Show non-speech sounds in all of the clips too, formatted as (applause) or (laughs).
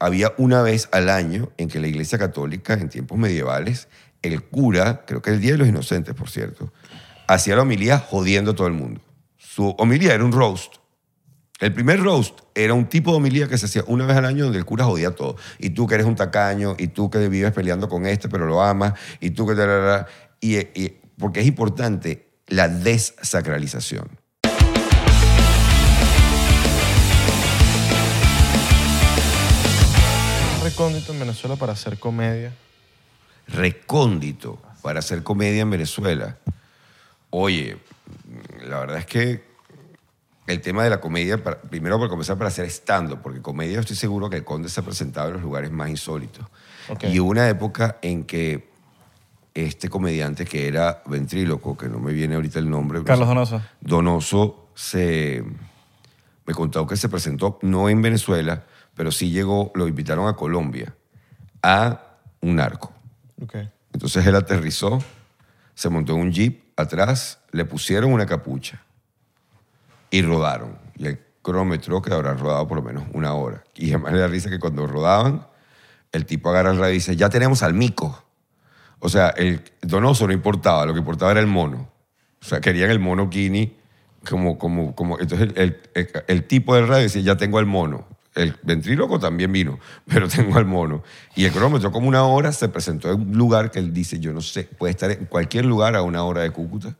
había una vez al año en que la Iglesia Católica, en tiempos medievales, el cura, creo que el Día de los Inocentes, por cierto, hacía la homilía jodiendo a todo el mundo. Su homilía era un roast. El primer roast era un tipo de homilía que se hacía una vez al año donde el cura jodía a todo. Y tú que eres un tacaño, y tú que vives peleando con este pero lo amas, y tú que... Y, y- porque es importante la desacralización. Recóndito en Venezuela para hacer comedia. recóndito para hacer comedia en Venezuela. Oye, la verdad es que el tema de la comedia, para- primero por comenzar para hacer stand porque comedia estoy seguro que el Conde se ha presentado en los lugares más insólitos. Y hubo una época en que este comediante que era ventríloco, que no me viene ahorita el nombre. Carlos Donoso. Donoso se, me contó que se presentó no en Venezuela, pero sí llegó, lo invitaron a Colombia, a un narco. Ok. Entonces él aterrizó, se montó en un jeep atrás, le pusieron una capucha y rodaron. Y el cronómetro que habrá rodado por lo menos una hora. Y además le da risa que cuando rodaban, el tipo agarra el radio y dice, ya tenemos al mico. O sea, el Donoso no importaba, lo que importaba era el mono. O sea, querían el mono Kini como, como, como... Entonces el, el- el- el tipo del radio decía, ya tengo al mono. El ventríloco también vino, (laughs) pero tengo al mono. Y el cronómetro como una hora se presentó en un lugar que él dice, yo no sé, puede estar en cualquier lugar a una hora de Cúcuta.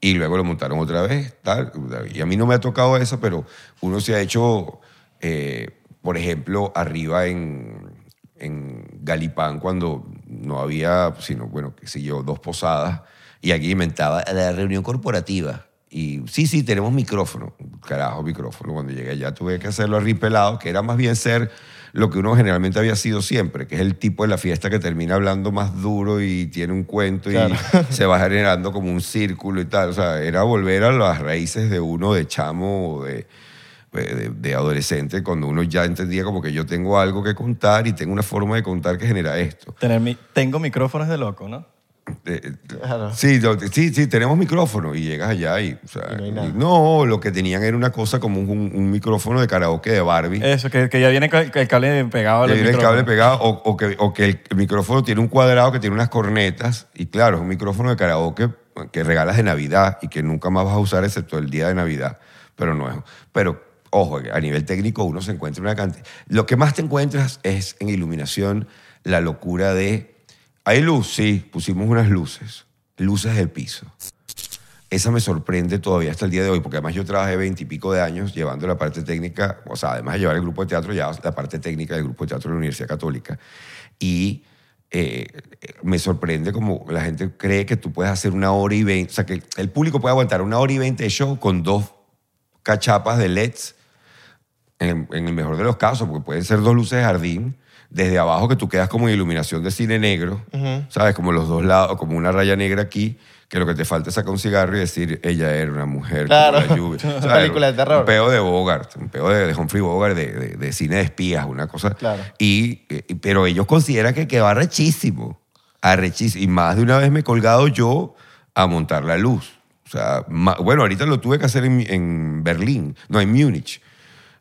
Y luego lo montaron otra vez, tal. Y a mí no me ha tocado eso, pero uno se ha hecho, eh, por ejemplo, arriba en, en Galipán, cuando no había, sino, bueno, qué sé yo, dos posadas, y aquí inventaba la reunión corporativa. Y sí, sí, tenemos micrófono. Carajo, micrófono. Cuando llegué allá tuve que hacerlo arripelado, que era más bien ser lo que uno generalmente había sido siempre, que es el tipo de la fiesta que termina hablando más duro y tiene un cuento Claro. y (laughs) se va generando como un círculo y tal. O sea, era volver a las raíces de uno de chamo o de, de, de adolescente, cuando uno ya entendía como que yo tengo algo que contar y tengo una forma de contar que genera esto. Tener mi- tengo micrófonos de loco, ¿no? Eh, eh, Claro. Sí, sí, sí, tenemos micrófono y llegas allá y, o sea, Y no y no, lo que tenían era una cosa como un, un micrófono de karaoke de Barbie. Eso, que, que ya viene el cable pegado al que tiene el cable pegado o, o que, o que el micrófono tiene un cuadrado que tiene unas cornetas y claro, es un micrófono de karaoke que regalas de Navidad y que nunca más vas a usar excepto el día de Navidad, pero no es. Pero ojo, a nivel técnico uno se encuentra una cantidad. Lo que más te encuentras es en iluminación la locura de hay luz, sí, pusimos unas luces, luces del piso. Esa me sorprende todavía hasta el día de hoy, porque además yo trabajé veintipico de años llevando la parte técnica, o sea, además de llevar el grupo de teatro, ya la parte técnica del grupo de teatro de la Universidad Católica. Y eh, me sorprende como la gente cree que tú puedes hacer una hora y veinte, o sea, que el público puede aguantar una hora y veinte de show con dos cachapas de LEDs, en, en el mejor de los casos, porque pueden ser dos luces de jardín, desde abajo que tú quedas como en iluminación de cine negro, ¿sabes? Como los dos lados, como una raya negra aquí, que lo que te falta es sacar un cigarro y decir, ella era una mujer Claro. como la lluvia. (laughs) Una película de terror. Un peo de Bogart, un peo de, de Humphrey Bogart, de, de- de cine de espías, una cosa. Claro. Y, eh, pero ellos consideran que quedó arrechísimo, arrechísimo. Y más de una vez me he colgado yo a montar la luz. O sea, ma- bueno, ahorita lo tuve que hacer en, en Berlín, no, en Múnich.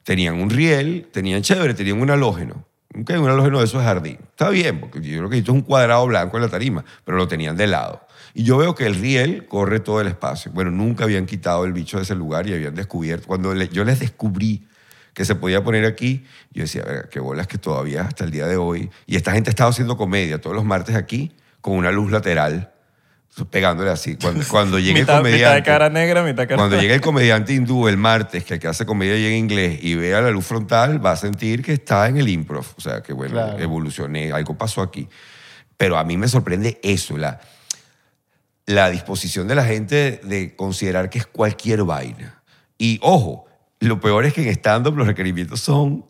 Tenían un riel, tenían chévere, tenían un halógeno. Ok, un halógeno de esos de jardín. Está bien, porque yo creo que esto es un cuadrado blanco en la tarima, pero lo tenían de lado. Y yo veo que el riel corre todo el espacio. Bueno, nunca habían quitado el bicho de ese lugar y habían descubierto. Cuando yo les descubrí que se podía poner aquí, yo decía, a ver, qué bolas que todavía hasta el día de hoy. Y esta gente estaba haciendo comedia todos los martes aquí con una luz lateral, pegándole así. Cuando, cuando (laughs) llegue el comediante. mitad de cara negra, mitad cara Cuando llegue el comediante hindú el martes, que el que hace comedia y en inglés, y vea la luz frontal, va a sentir que está en el improv. O sea, que bueno, Claro. evolucioné, algo pasó aquí. Pero a mí me sorprende eso, la, la disposición de la gente de considerar que es cualquier vaina. Y ojo, lo peor es que en stand-up los requerimientos son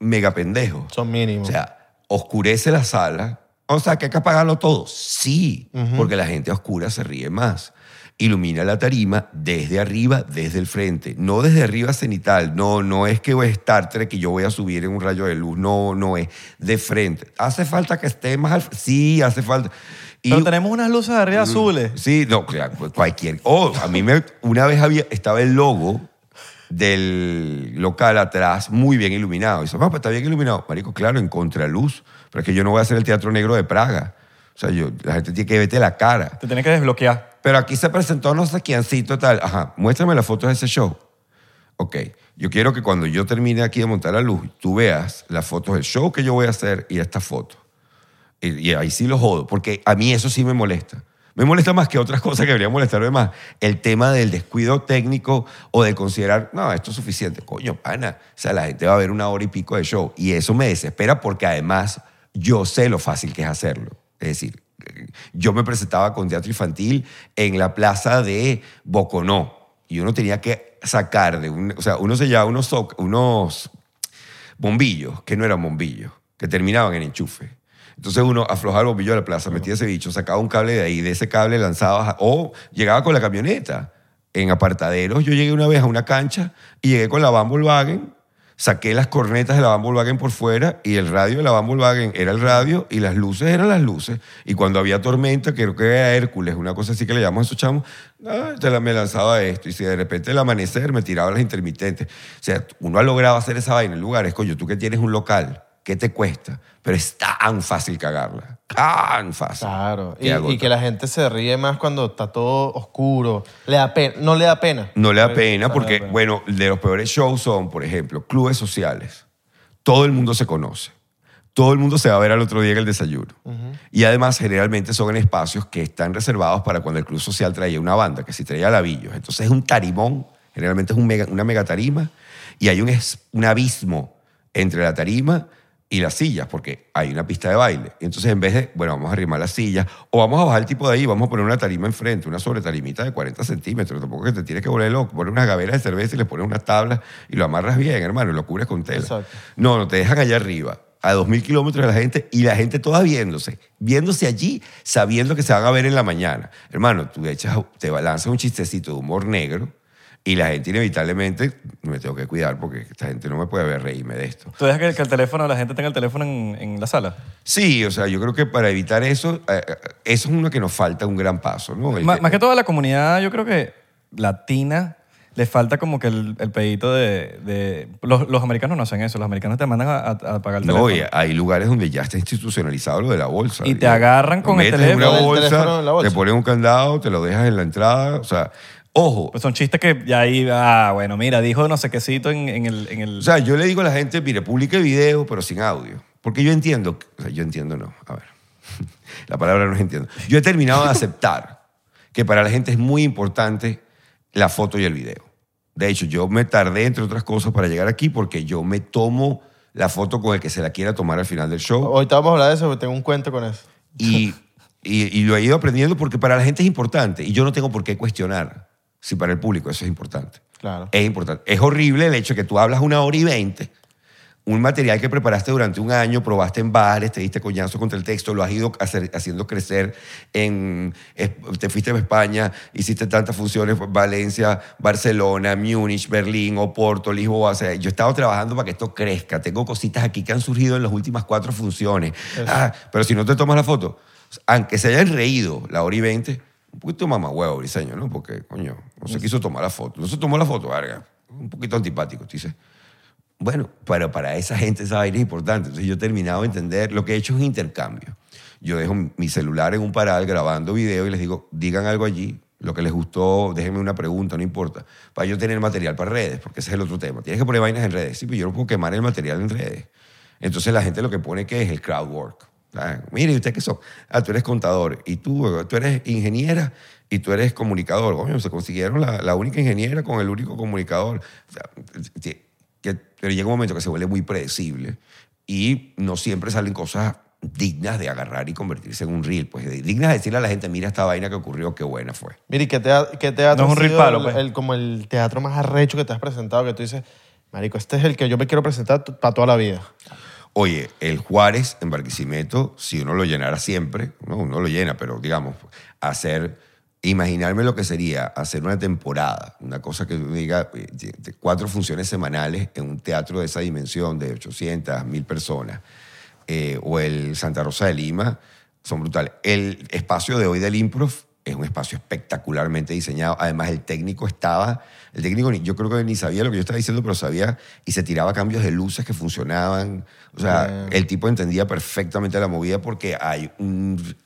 mega pendejos. Son mínimos. O sea, oscurece la sala. O sea, que hay que apagarlo todo. Sí, porque la gente a oscura se ríe más. Ilumina la tarima desde arriba, desde el frente. No desde arriba cenital. No, no es que voy a Star Trek y yo voy a subir en un rayo de luz. No, no es de frente. ¿Hace falta que esté más al Sí, hace falta. Y Pero tenemos unas luces de Mm. arriba azules. Sí, no, cualquier. Oh, a mí me, una vez había, estaba el logo del local atrás, muy bien iluminado. Y dice, "Ah, pues está bien iluminado. Marico, claro, en contraluz. Pero es que yo no voy a hacer el Teatro Negro de Praga. O sea, yo, la gente tiene que verte la cara. Te tienes que desbloquear. Pero aquí se presentó no sé quiéncito tal. Ajá, muéstrame las fotos de ese show. Ok, yo quiero que cuando yo termine aquí de montar la luz, tú veas las fotos del show que yo voy a hacer y esta foto. Y, y ahí sí lo jodo, porque a mí eso sí me molesta. Me molesta más que otras cosas que deberían molestarme más. El tema del descuido técnico o de considerar, no, esto es suficiente. Coño, pana. O sea, la gente va a ver una hora y pico de show. Y eso me desespera porque además yo sé lo fácil que es hacerlo. Es decir, yo me presentaba con teatro infantil en la plaza de Boconó y uno tenía que sacar de un, o sea, uno se llevaba unos, unos bombillos, que no eran bombillos, que terminaban en enchufe. Entonces uno aflojaba el bombillo de la plaza, metía ese bicho, sacaba un cable de ahí, de ese cable lanzaba, o llegaba con la camioneta. En apartaderos, yo llegué una vez a una cancha y llegué con la Van Volkswagen, saqué las cornetas de la Van Volkswagen por fuera y el radio de la Van Volkswagen era el radio y las luces eran las luces. Y cuando había tormenta, creo que era Hércules, una cosa así que le llamamos a esos chamos, ah, te la, me lanzaba esto. Y si de repente el amanecer me tiraba las intermitentes. O sea, uno ha logrado hacer esa vaina en lugares, coño, tú que tienes un local, ¿qué te cuesta? Pero es tan fácil cagarla, tan fácil. Claro. Y, que la gente se ríe más cuando está todo oscuro. Le da pena. No le da pena. No le da pena porque, le da pena. bueno, de los peores shows son, por ejemplo, clubes sociales. Todo el mundo se conoce. Todo el mundo se va a ver al otro día en el desayuno. Y además, generalmente son en espacios que están reservados para cuando el club social traía una banda, que si traía lavillos. Entonces es un tarimón, generalmente es un mega- una mega tarima, y hay un abismo entre la tarima y las sillas, porque hay una pista de baile. Entonces, en vez de, bueno, vamos a arrimar las sillas, o vamos a bajar el tipo de ahí, vamos a poner una tarima enfrente, una sobretarimita de 40 centímetros, tampoco que te tienes que volver loco, poner unas gaveras de cerveza y le pones unas tablas y lo amarras bien, hermano, y lo cubres con tela. Exacto. No, no, te dejan allá arriba, a 2.000 kilómetros de la gente, y la gente toda viéndose, viéndose allí, sabiendo que se van a ver en la mañana. Hermano, tú echas, te lanzas un chistecito de humor negro, y la gente inevitablemente, me tengo que cuidar porque esta gente no me puede ver reírme de esto. ¿Tú dejas que, que el teléfono, la gente tenga el teléfono en, en la sala? Sí, o sea, yo creo que para evitar eso, eh, eh, eso es uno que nos falta un gran paso, ¿no? El Má- que- más que toda la comunidad, yo creo que latina, le falta como que el, el pedito de... de- los, los americanos no hacen eso. Los americanos te mandan a, a- a pagar el No, teléfono. y hay lugares donde ya está institucionalizado lo de la bolsa. Y te agarran con el una teléfono. El teléfono en la bolsa. te ponen un candado, te lo dejas en la entrada. O sea, ojo. Pues son chistes que ya ahí, ah, bueno, mira, dijo no sé quécito en, en el... En el O sea, yo le digo a la gente, mire, publique video, pero sin audio. Porque yo entiendo, o sea, yo entiendo no, a ver, (laughs) la palabra no es entiendo. Yo he terminado de aceptar que para la gente es muy importante la foto y el video. De hecho, yo me tardé, entre otras cosas, para llegar aquí porque yo me tomo la foto con el que se la quiera tomar al final del show. Ahorita vamos a hablar de eso, porque tengo un cuento con eso. Y, y, y lo he ido aprendiendo porque para la gente es importante y yo no tengo por qué cuestionar si para el público eso es importante. Claro. Es importante. Es horrible el hecho de que tú hablas una hora y veinte, un material que preparaste durante un año, probaste en bares, te diste coñazo contra el texto, lo has ido hacer- haciendo crecer en... Te fuiste a España, hiciste tantas funciones, Valencia, Barcelona, Múnich, Berlín, Oporto, Lisboa. O sea, yo he estado trabajando para que esto crezca. Tengo cositas aquí que han surgido en las últimas cuatro funciones. Ah, pero si no te tomas la foto, aunque se hayan reído la hora y veinte, un poquito mamahuevo, Briseño, ¿no? Porque, coño, no se quiso tomar la foto. No se tomó la foto, verga. Un poquito antipático, tú dices. Bueno, pero para esa gente esa vaina es importante. Entonces yo he terminado de entender, lo que he hecho es un intercambio. Yo dejo mi celular en un paral grabando video y les digo, digan algo allí, lo que les gustó, déjenme una pregunta, no importa, para yo tener material para redes, porque ese es el otro tema. Tienes que poner vainas en redes. Sí, pero yo no puedo quemar el material en redes. Entonces la gente lo que pone que es el crowd work. Ah, Mire, ¿y ¿usted qué son? Ah, tú eres contador y tú, tú eres ingeniera y tú eres comunicador. Coño, se consiguieron la, la única ingeniera con el único comunicador. O sea, que- que- pero llega un momento que se vuelve muy predecible y no siempre salen cosas dignas de agarrar y convertirse en un reel. Pues dignas de decirle a la gente, mira esta vaina que ocurrió, qué buena fue. Mira, ¿y qué, tea- qué teatro No es un ha reel palo, el- pues. el- como el teatro más arrecho que te has presentado? Que tú dices, marico, este es el que yo me quiero presentar para toda la vida. Oye, el Juárez en Barquisimeto, si uno lo llenara siempre, ¿no? uno lo llena, pero digamos, hacer, imaginarme lo que sería hacer una temporada, una cosa que diga, eh, cuatro funciones semanales en un teatro de esa dimensión, de 800, 1000 personas, eh, o el Santa Rosa de Lima, son brutales. El espacio de hoy del Improv es un espacio espectacularmente diseñado. Además, el técnico estaba, el técnico ni- yo creo que ni sabía lo que yo estaba diciendo, pero sabía y se tiraba cambios de luces que funcionaban. O sea, Bien. el tipo entendía perfectamente la movida porque hay un,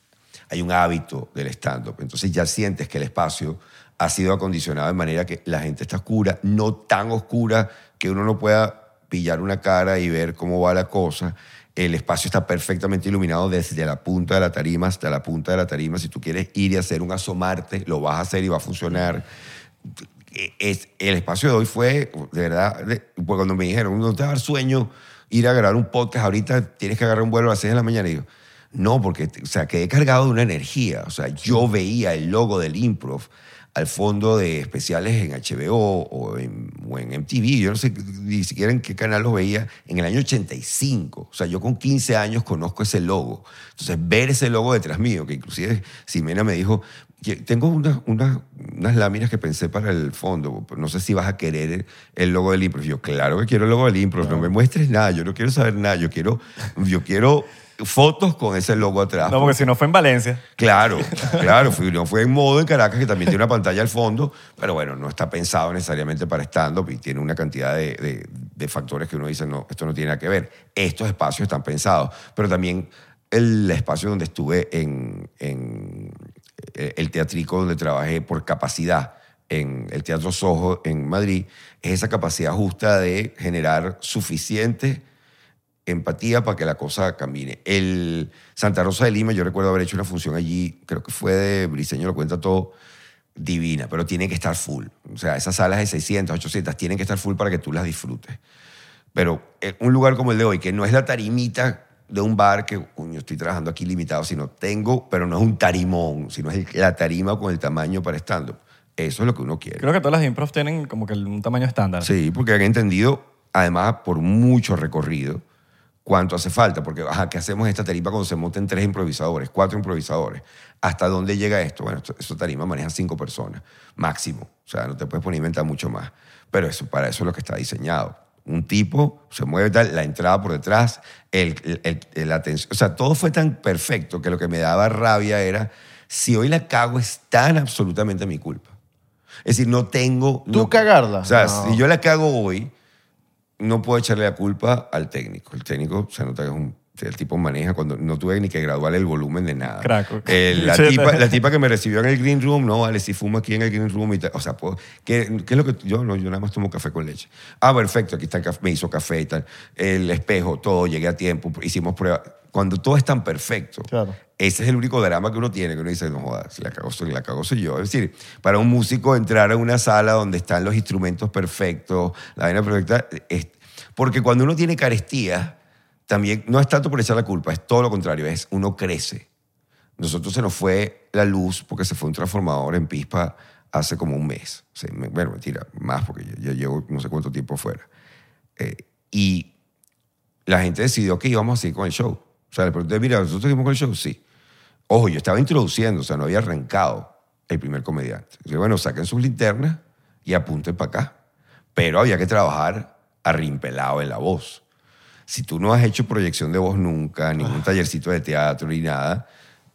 hay un hábito del stand-up. Entonces ya sientes que el espacio ha sido acondicionado de manera que la gente está oscura, no tan oscura que uno no pueda pillar una cara y ver cómo va la cosa. El espacio está perfectamente iluminado desde la punta de la tarima hasta la punta de la tarima. Si tú quieres ir y hacer un asomarte, lo vas a hacer y va a funcionar. Es, el espacio de hoy fue, de verdad, pues cuando me dijeron, no te va a sueño ir a grabar un podcast, ahorita tienes que agarrar un vuelo a las 6 de la mañana. Y digo, no, porque, o sea, quedé cargado de una energía. O sea, yo veía el logo del improv al fondo de especiales en HBO o en, o en MTV. Yo no sé ni siquiera en qué canal los veía. En el año 85. O sea, yo con 15 años conozco ese logo. Entonces, ver ese logo detrás mío, que inclusive Ximena me dijo, "Ye- tengo unas unas- unas láminas que pensé para el fondo. No sé si vas a querer el logo del improv. Yo, claro que quiero el logo del improv. No me muestres nada. Yo no quiero saber nada. Yo quiero, yo quiero fotos con ese logo atrás. No, porque si no fue en Valencia. Claro, (laughs) claro, fui- no fue en modo en Caracas, que también tiene una pantalla al fondo, pero bueno, no está pensado necesariamente para stand-up y tiene una cantidad de, de- de factores que uno dice, no, esto no tiene nada que ver. Estos espacios están pensados, pero también el espacio donde estuve en, en el teatrico donde trabajé por capacidad, en el Teatro Soho en Madrid, es esa capacidad justa de generar suficiente empatía para que la cosa camine. El Santa Rosa de Lima, yo recuerdo haber hecho una función allí, creo que fue de Briseño, lo cuenta todo, divina, pero tiene que estar full. O sea, esas salas de 600, 800 tienen que estar full para que tú las disfrutes. Pero eh, un lugar como el de hoy, que no es la tarimita de un bar que, coño, estoy trabajando aquí limitado, sino tengo, pero no es un tarimón, sino es la tarima con el tamaño para stand-up. Eso es lo que uno quiere. Creo que todas las improv tienen como que un tamaño estándar. Sí, porque han entendido, además, por mucho recorrido, cuánto hace falta. Porque, ajá, ¿qué hacemos esta tarima cuando se monten tres improvisadores, cuatro improvisadores? ¿Hasta dónde llega esto? Bueno, esta tarima maneja cinco personas, máximo. O sea, no te puedes poner a inventar mucho más. Pero eso, para eso es lo que está diseñado. Un tipo se mueve tal, la entrada por detrás, el, el, la atención. O sea, todo fue tan perfecto que lo que me daba rabia era, si hoy la cago es tan absolutamente mi culpa. Es decir, no tengo... ¿Tú no- cagarla? O sea, No. si yo la cago hoy, no puedo echarle la culpa al técnico. El técnico se nota que es un... El tipo maneja cuando no tuve ni que graduar el volumen de nada. Crack. Eh, la, tipa, la tipa que me recibió en el green room, no, vale, si fumo aquí en el green room y tal. O sea, puedo- ¿qué, qué es lo que yo no? Yo nada más tomo café con leche. Ah, perfecto, aquí está el café, me hizo café y tal. El espejo, todo, llegué a tiempo, hicimos pruebas. Cuando todo es tan perfecto, Claro. ese es el único drama que uno tiene, que uno dice, no jodas, si la cago soy, la cago soy yo. Es decir, para un músico entrar a una sala donde están los instrumentos perfectos, la vaina perfecta, es- porque cuando uno tiene carestía, también no es tanto por echar la culpa, es todo lo contrario, es uno crece. Nosotros se nos fue la luz porque se fue un transformador en Pispa hace como un mes. O sea, bueno, mentira, más porque yo, yo llevo no sé cuánto tiempo fuera. Eh, y la gente decidió que íbamos a seguir con el show. O sea, le pregunté, mira, ¿nosotros seguimos con el show? Sí. Ojo, yo estaba introduciendo, o sea, no había arrancado el primer comediante. Yo, bueno, saquen sus linternas y apunten para acá. Pero había que trabajar arrimpelado en la voz. Si tú no has hecho proyección de voz nunca, ningún tallercito de teatro ni nada,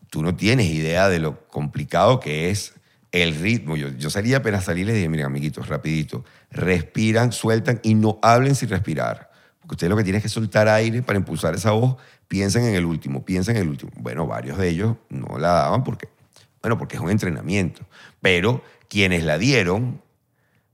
tú no tienes idea de lo complicado que es el ritmo. Yo, yo salía apenas salí y les dije, miren, amiguitos, rapidito, respiran, sueltan y no hablen sin respirar. Porque ustedes lo que tienen es que soltar aire para impulsar esa voz. Piensen en el último, piensen en el último. Bueno, varios de ellos no la daban porque, bueno, porque es un entrenamiento. Pero quienes la dieron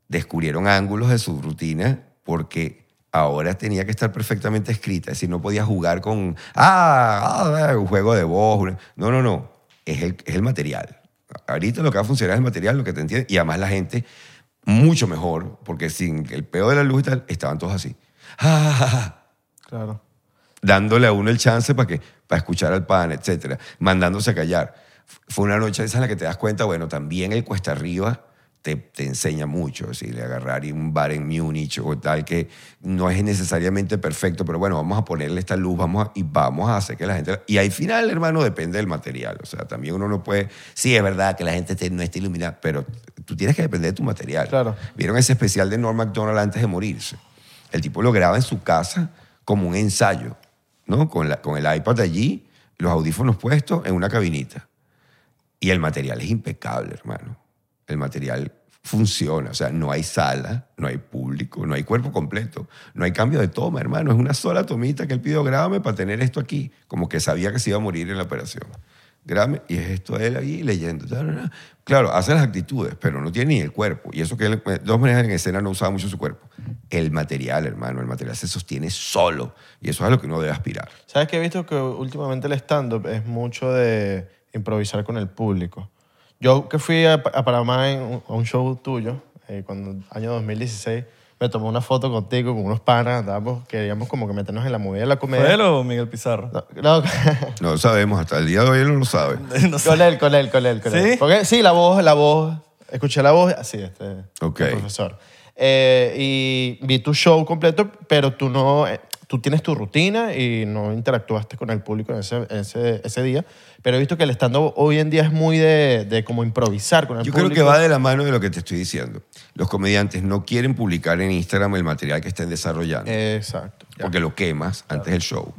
descubrieron ángulos de su rutina porque ahora tenía que estar perfectamente escrita. Es decir, no podía jugar con, ah, ah, un juego de voz. No, no, no. Es el, es el material. Ahorita lo que va a funcionar es el material, lo que te entiende. Y además la gente, mucho mejor, porque sin el peo de la luz y tal, estaban todos así. Ah, ah, ah, Claro. dándole a uno el chance para que para escuchar al pan, etcétera, mandándose a callar. Fue una noche esa en la que te das cuenta, bueno, también el cuesta arriba te, te enseña mucho, es decir, agarrar un bar en Múnich o tal que no es necesariamente perfecto, pero bueno, vamos a ponerle esta luz, vamos a- y vamos a hacer que la gente y al final, hermano, depende del material, o sea, también uno no puede, sí es verdad que la gente no esté iluminada, pero tú tienes que depender de tu material. Claro. Vieron ese especial de Norm Macdonald antes de morirse. El tipo lo graba en su casa como un ensayo, ¿no? Con, la- con el iPad allí, los audífonos puestos en una cabinita. Y el material es impecable, hermano. El material funciona. O sea, no hay sala, no hay público, no hay cuerpo completo, no hay cambio de toma, hermano. Es una sola tomita que él pidió, grábame para tener esto aquí. Como que sabía que se iba a morir en la operación. Grábame, y es esto él ahí leyendo. Claro, hace las actitudes, pero no tiene ni el cuerpo. Y eso que él, de dos maneras en escena no usaba mucho su cuerpo. El material, hermano, el material se sostiene solo. Y eso es a lo que uno debe aspirar. ¿Sabes que he visto que últimamente el stand-up es mucho de improvisar con el público? Yo que fui a, a Panamá en un- a un show tuyo, eh, cuando año 2016, me tomé una foto contigo con unos panas, andábamos, queríamos como que meternos en la movida de la comedia. ¿Fue él o Miguel Pizarro? No, no, (laughs) No lo sabemos, hasta el día de hoy él no lo sabe. (laughs) No sé. con él, con él, con él. Con ¿Sí? él. Porque, sí, la voz, la voz. Escuché la voz, así, este, Ok. el profesor. Eh, y vi tu show completo, pero tú no, eh, tú tienes tu rutina y no interactuaste con el público en ese, ese, ese día. Pero he visto que el stand-up hoy en día es muy de, de como improvisar con el Yo público. creo que va de la mano de lo que te estoy diciendo. Los comediantes no quieren publicar en Instagram el material que estén desarrollando, Exacto. porque lo quemas antes del show.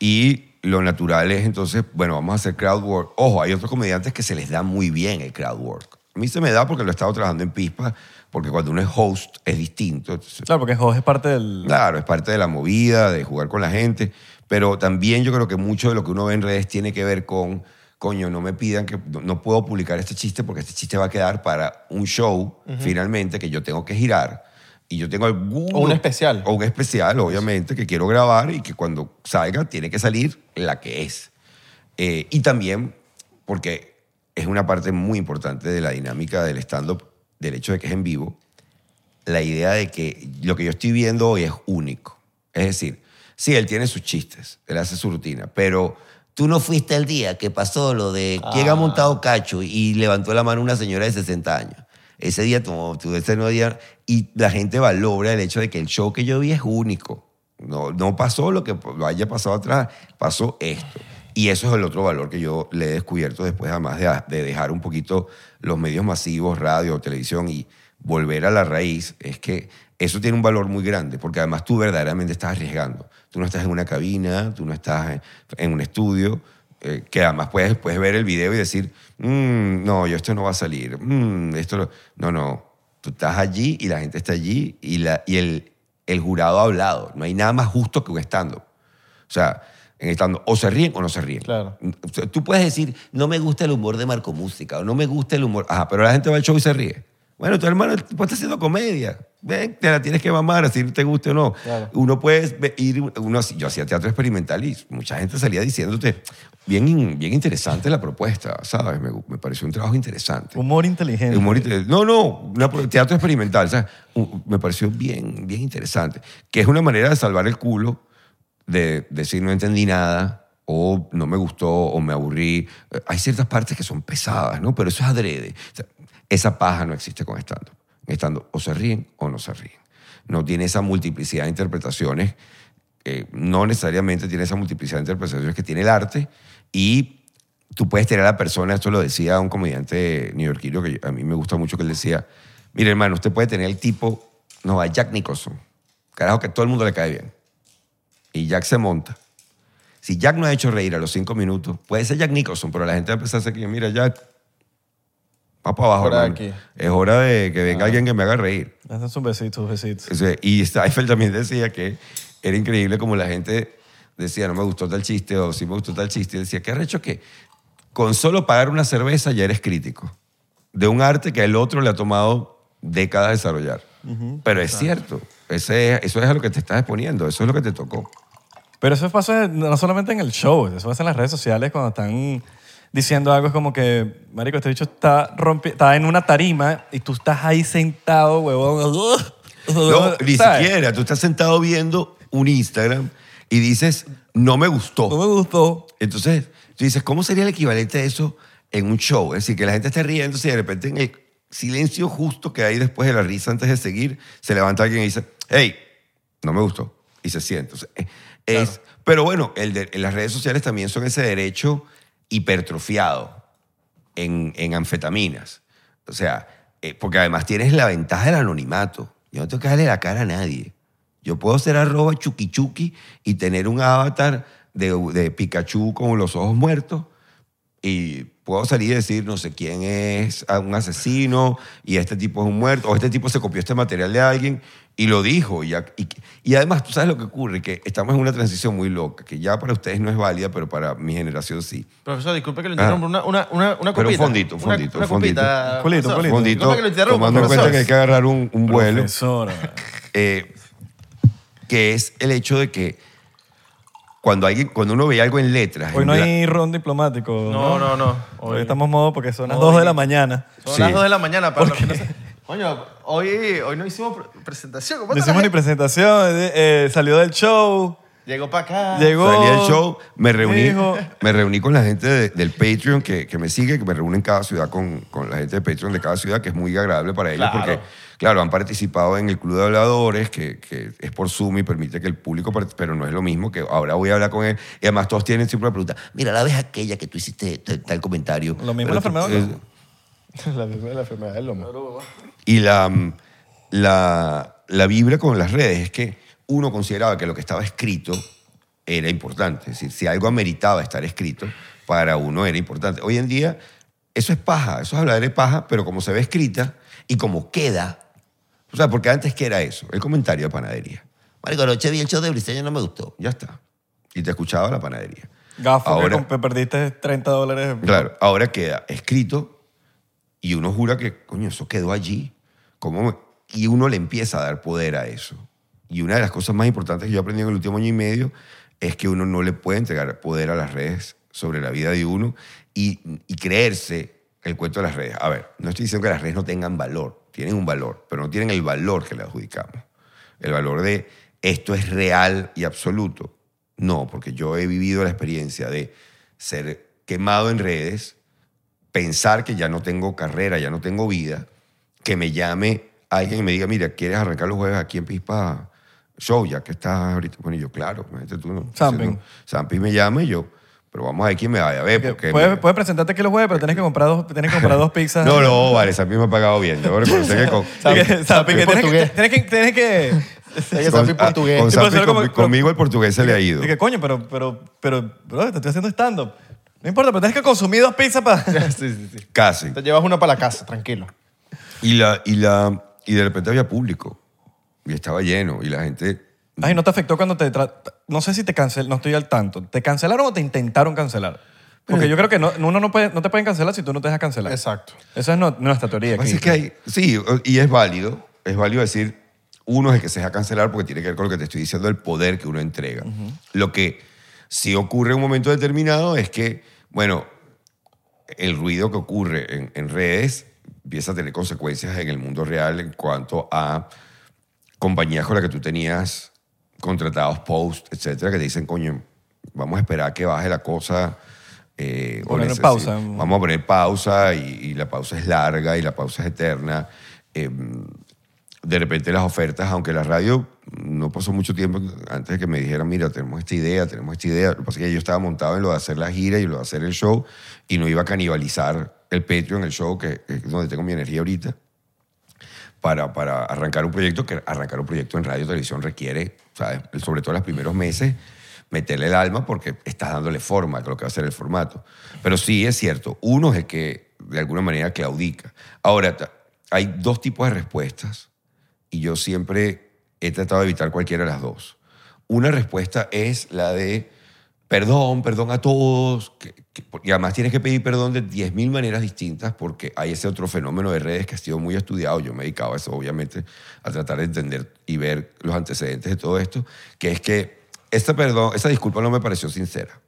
Y lo natural es entonces, bueno, vamos a hacer crowd work. Ojo, hay otros comediantes que se les da muy bien el crowd work. A mí se me da porque lo he estado trabajando en Pispa, porque cuando uno es host es distinto. Claro, porque Jorge es parte del... Claro, es parte de la movida, de jugar con la gente, pero también yo creo que mucho de lo que uno ve en redes tiene que ver con, coño, no me pidan que no, no puedo publicar este chiste porque este chiste va a quedar para un show finalmente que yo tengo que girar y yo tengo algún... O un especial. O un especial, obviamente, que quiero grabar y que cuando salga tiene que salir la que es. Eh, y también porque es una parte muy importante de la dinámica del stand-up, del hecho de que es en vivo, la idea de que lo que yo estoy viendo hoy es único. Es decir, sí, él tiene sus chistes, él hace su rutina, pero tú no fuiste el día que pasó lo de quién ha montado cacho y levantó la mano una señora de 60 años. Ese día, tú, tú ese nuevo día, y la gente valora el hecho de que el show que yo vi es único. No, no pasó lo que lo haya pasado atrás, pasó esto. Y eso es el otro valor que yo le he descubierto después, además de, de dejar un poquito los medios masivos, radio, televisión y volver a la raíz, es que eso tiene un valor muy grande, porque además tú verdaderamente estás arriesgando. Tú no estás en una cabina, tú no estás en, un estudio, eh, que además puedes, puedes ver el video y decir, "Mm, no, yo esto no va a salir, Mm, esto no, no. Tú estás allí y la gente está allí y, la, y el, el jurado ha hablado. No hay nada más justo que un stand-up. O sea, en stand o se ríen o no se ríen. Claro. Tú puedes decir, no me gusta el humor de Marco Música o no me gusta el humor. Ajá, pero la gente va al show y se ríe. Bueno, tu hermano tipo está haciendo comedia. Ven, te la tienes que mamar, así te guste o no. Claro. Uno puede ir, uno, yo hacía teatro experimental y mucha gente salía diciéndote, bien, bien interesante la propuesta, ¿sabes? Me, me pareció un trabajo interesante. Humor inteligente. Humor no, no, una teatro experimental. ¿sabes? Me pareció bien, bien interesante. Que es una manera de salvar el culo, de decir no entendí nada, o no me gustó, o me aburrí. Eh, Hay ciertas partes que son pesadas, ¿no? Pero eso es adrede. Esa paja no existe con estando. Estando o se ríen o no se ríen. No tiene esa multiplicidad de interpretaciones. eh, no necesariamente tiene esa multiplicidad de interpretaciones que tiene el arte. Y tú puedes tener a la persona, esto lo decía un comediante neoyorquino que a mí me gusta mucho, que él decía, mire hermano, usted puede tener el tipo, no, a Jack Nicholson, carajo que todo el mundo le cae bien. Y Jack se monta. Si Jack no ha hecho reír a los cinco minutos, puede ser Jack Nicholson, pero la gente va a empezar a decir, mira Jack, va para abajo, Hora aquí. Es hora de que venga alguien que me haga reír. Hacen sus besitos, sus besitos. O sea, y Seinfeld (laughs) también decía que era increíble como la gente decía, no me gustó tal chiste o sí me gustó tal chiste. Y decía, ¿qué arrecho que con solo pagar una cerveza ya eres crítico de un arte que el otro le ha tomado décadas desarrollar? Pero es cierto, ese, eso es a lo que te estás exponiendo, eso es lo que te tocó. Pero eso pasa no solamente en el show, eso pasa en las redes sociales cuando están diciendo algo es como que, marico, este bicho está, rompi está en una tarima y tú estás ahí sentado, huevón. No, (laughs) ni ¿sabes? siquiera, tú estás sentado viendo un Instagram y dices, no me gustó. No me gustó. Entonces, tú dices, ¿cómo sería el equivalente a eso en un show? Es decir, que la gente esté riéndose y de repente en el silencio justo que hay después de la risa antes de seguir, se levanta alguien y dice, hey, no me gustó. Y se siente. O es, Pero bueno, el de- las redes sociales también son ese derecho hipertrofiado en, en anfetaminas. O sea, eh, porque además tienes la ventaja del anonimato. Yo no tengo que darle la cara a nadie. Yo puedo ser arroba chuki y tener un avatar de, de Pikachu con los ojos muertos y puedo salir y decir, no sé quién es a- un asesino y este tipo es un muerto, o este tipo se copió este material de alguien y lo dijo. Y, ya- y, y además, tú sabes lo que ocurre, que estamos en una transición muy loca, que ya para ustedes no es válida, pero para mi generación sí. Profesor, disculpe que lo interrumpa. Una, una, una, una Ah. Pero un fondito, un Una- fondito, Una, un fondito. copita. Un profesor. Fondito, Disculpe que lo tomando en cuenta que hay que agarrar un, un vuelo. Profesora. eh, que es el hecho de que cuando, alguien, cuando uno ve algo en letras... Hoy en no bla- hay ron diplomático. No, no, no. Hoy Hoy- estamos modo porque son las Modo 2 de la mañana. Son Sí. las 2 de la mañana. Para ¿Por los que no se- (laughs) Coño, hoy, hoy no hicimos pre- presentación. ¿Cómo No está la hicimos ni gente? presentación, eh, eh, salió del show, Llegó para acá. llegó. Salí del show, me reuní, dijo- me reuní con la gente de- del Patreon que, que me sigue, que me reúne en cada ciudad con, con la gente de Patreon de cada ciudad, que es muy agradable para ellos Claro. porque, claro, han participado en el Club de Habladores, que, que es por Zoom y permite que el público, pero no es lo mismo que ahora voy a hablar con él. Y además todos tienen siempre la pregunta, mira, la vez aquella que tú hiciste tal, comentario. Lo mismo la enfermedad. (laughs) La, la enfermedad del lomo. Y la, la, la vibra con las redes es que uno consideraba que lo que estaba escrito era importante. Es decir, si algo ameritaba estar escrito, para uno era importante. Hoy en día, eso es paja, eso es hablar de paja, pero como se ve escrita y como queda. O sea, porque antes, ¿qué era eso? El comentario de panadería. Marico, anoche vi el show de Briseño, no me gustó. Ya está. Y te escuchaba la panadería. Gafo, que Ahora- comp- perdiste 30 dólares. Claro, ahora queda escrito y uno jura que, coño, eso quedó allí. ¿Cómo Y uno le empieza a dar poder a eso. Y una de las cosas más importantes que yo aprendí en el último año y medio es que uno no le puede entregar poder a las redes sobre la vida de uno y, y creerse el cuento de las redes. A ver, no estoy diciendo que las redes no tengan valor, tienen un valor, pero no tienen el valor que le adjudicamos. El valor de esto es real y absoluto. No, porque yo he vivido la experiencia de ser quemado en redes, pensar que ya no tengo carrera, ya no tengo vida, que me llame alguien y me diga, mira, ¿quieres arrancar los jueves aquí en Pispa Show? Ya que estás ahorita. Bueno, y yo, claro, tú. ¿no? Zamping me llama y yo, pero vamos a ver quién me vaya a ver. Porque puedes, me- puedes presentarte aquí los jueves, pero tienes que comprar dos, tienes que comprar dos pizzas. (laughs) No, no, vale, Zamping me ha pagado bien. Reconocer (laughs) que con, tienes, que, tienes que... Con- ah, portugués. con como- conmigo el portugués se le ha ido. que coño, pero, pero, pero, bro, te estoy haciendo stand-up. No importa, pero tienes que consumir dos pizzas para... (laughs) sí, sí, sí. Casi. Te llevas una para la casa, tranquilo. Y, la, y, la, y de repente había público. Y estaba lleno. Y la gente. Ay, ¿no te afectó cuando te... tra- No sé si te cancelaron, no estoy al tanto. ¿Te cancelaron o te intentaron cancelar? Porque yo creo que no, uno no, puede, no te pueden cancelar si tú no te dejas cancelar. Exacto. Esa es no- nuestra teoría. Aquí. es que hay. Sí, y es válido. Es válido decir. Uno es el que se deja cancelar porque tiene que ver con lo que te estoy diciendo, el poder que uno entrega. Lo que sí ocurre en un momento determinado es que, bueno, el ruido que ocurre en, en redes empieza a tener consecuencias en el mundo real en cuanto a compañías con las que tú tenías contratados post, etcétera, que te dicen, coño, vamos a esperar a que baje la cosa. Eh, Poner pausa. Vamos a poner pausa y, y la pausa es larga y la pausa es eterna. Eh, de repente las ofertas, aunque la radio no pasó mucho tiempo antes de que me dijeran, mira, tenemos esta idea, tenemos esta idea. Lo que pasa es que yo estaba montado en lo de hacer la gira y lo de hacer el show y no iba a canibalizar el Patreon, el show, que, que es donde tengo mi energía ahorita, para, para arrancar un proyecto, que arrancar un proyecto en radio y televisión requiere, sobre todo en los primeros meses, meterle el alma porque estás dándole forma a lo que va a ser el formato. Pero sí es cierto, uno es que de alguna manera claudica. Ahora, hay dos tipos de respuestas y yo siempre he tratado de evitar cualquiera de las dos. Una respuesta es la de perdón, perdón a todos, que- que- y además tienes que pedir perdón de 10.000 maneras distintas porque hay ese otro fenómeno de redes que ha sido muy estudiado, yo me he dedicado a eso obviamente, a tratar de entender y ver los antecedentes de todo esto, que es que esta perdón, esa disculpa no me pareció sincera.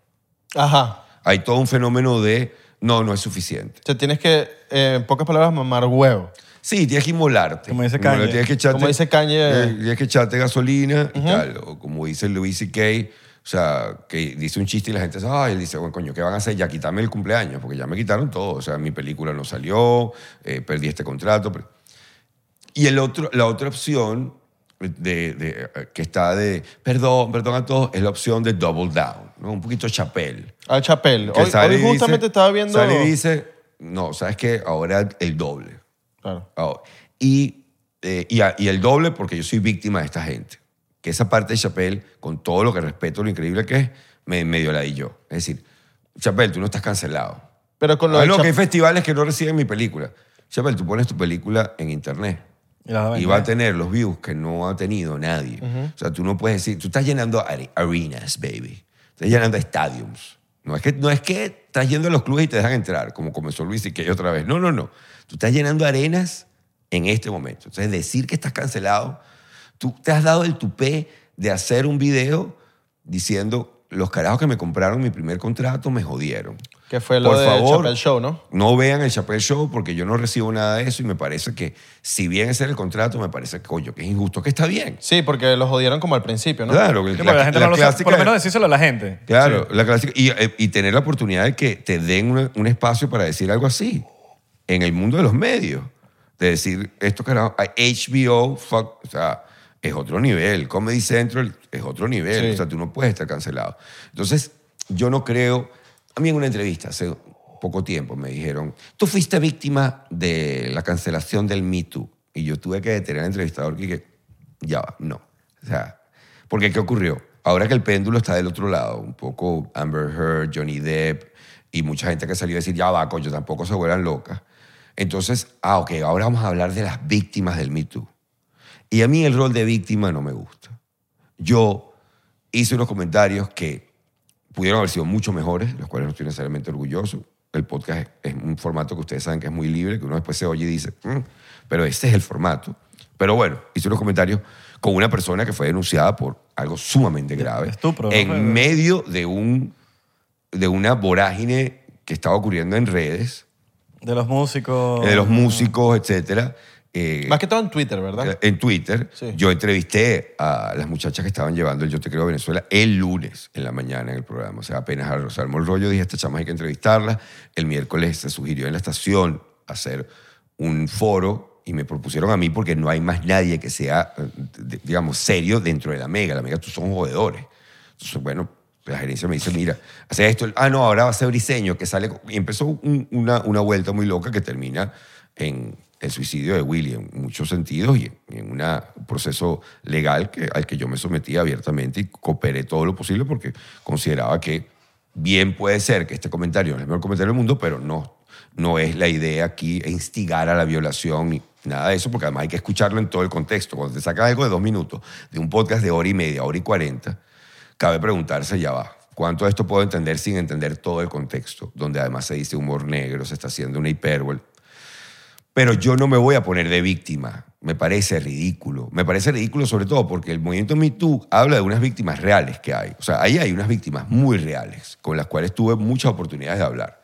Ajá. Hay todo un fenómeno de no, no es suficiente. O sea, tienes que, eh, en pocas palabras, mamar huevo. Sí, tienes que inmolarte. Como dice Kanye. Tienes que echarte, Como dice Kanye. eh, Tienes que echarte gasolina y tal. O como dice Louis C.K., o sea, que dice un chiste y la gente dice, ay, él dice, bueno, coño, ¿qué van a hacer? Ya quítame el cumpleaños, porque ya me quitaron todo. O sea, mi película no salió, eh, perdí este contrato. Y el otro, la otra opción de, de, eh, que está de perdón, perdón a todos, es la opción de double down, ¿no? Un poquito chapel. Al chapel. Hoy, hoy y dice- justamente estaba viendo... Sale y dice, no, ¿sabes qué? Ahora el doble. Claro. Ah, y, eh, y, a- y el doble porque yo soy víctima de esta gente. Que esa parte de Chappelle, con todo lo que respeto, lo increíble que es, me medio la di yo. Es decir, Chappelle, tú no estás cancelado. Pero con lo Ah, de Chap- que hay festivales que no reciben mi película. Chaval, tú pones tu película en internet Y va a y tener los views que no ha tenido nadie. O sea, tú no puedes decir, tú estás llenando are- arenas, baby. Estás llenando estadiums. No es, que, no es que estás yendo a los clubes y te dejan entrar, como comenzó Luis y que otra vez. No, no, no. Tú estás llenando arenas en este momento. Entonces, decir que estás cancelado, tú te has dado el tupé de hacer un video diciendo, los carajos que me compraron mi primer contrato me jodieron. Que fue lo Por de favor, Chappelle Show, ¿no? no vean el Chappelle Show porque yo no recibo nada de eso y me parece que, si bien ese era el contrato, me parece coño, que es injusto, que está bien. Sí, porque los jodieron como al principio, ¿no? Claro, Sí, la, la gente la no lo sabe. clásica- Por lo menos decírselo a la gente. Claro, la clásica. Y, eh, y tener la oportunidad de que te den una- un espacio para decir algo así en el mundo de los medios. De decir, esto carajo, HBO, fuck, o sea, es otro nivel. Comedy Central es otro nivel. Sí. O sea, tú no puedes estar cancelado. Entonces, yo no creo. A mí en una entrevista hace poco tiempo me dijeron, tú fuiste víctima de la cancelación del Me Too. Y yo tuve que detener al entrevistador que, ya va, no. O sea, porque ¿qué ocurrió? Ahora que el péndulo está del otro lado, un poco Amber Heard, Johnny Depp y mucha gente que salió a decir, ya va, coño, tampoco se vuelvan locas. Entonces, ah, ok, ahora vamos a hablar de las víctimas del Me Too. Y a mí el rol de víctima no me gusta. Yo hice unos comentarios que pudieron haber sido mucho mejores, los cuales no estoy necesariamente orgulloso. El podcast es, un formato que ustedes saben que es muy libre, que uno después se oye y dice, "Mm", pero este es el formato. Pero bueno, hice unos comentarios con una persona que fue denunciada por algo sumamente grave. estupro, ¿no? En medio de, un, de una vorágine que estaba ocurriendo en redes, De los músicos. de los músicos, etcétera. Eh, Más que todo en Twitter, ¿verdad? en Twitter, Sí. yo entrevisté a las muchachas que estaban llevando el Yo Te Creo Venezuela el lunes en la mañana en el programa. O sea, apenas armó el rollo, dije, esta chama hay que entrevistarla. El miércoles se sugirió en la estación hacer un foro y me propusieron a mí porque no hay más nadie que sea, eh, digamos, serio dentro de la Mega. La Mega, tú son jodedores. Entonces, bueno, la gerencia me dice, mira, hace esto. Ah, no, ahora va a ser Briseño, que sale... con-". Y empezó un- una, una vuelta muy loca que termina en el suicidio de Willy en muchos sentidos y en un proceso legal que, al que yo me sometí abiertamente y cooperé todo lo posible porque consideraba que bien puede ser que este comentario es el mejor comentario del mundo, pero no, no es la idea aquí instigar a la violación ni nada de eso, porque además hay que escucharlo en todo el contexto. Cuando te sacas algo de dos minutos de un podcast de hora y media, hora y cuarenta, cabe preguntarse, ya va, ¿cuánto de esto puedo entender sin entender todo el contexto? Donde además se dice humor negro, se está haciendo una hipérbole. Pero yo no me voy a poner de víctima. Me parece ridículo. Me parece ridículo sobre todo porque el movimiento Me Too habla de unas víctimas reales que hay. O sea, ahí hay unas víctimas muy reales con las cuales tuve muchas oportunidades de hablar.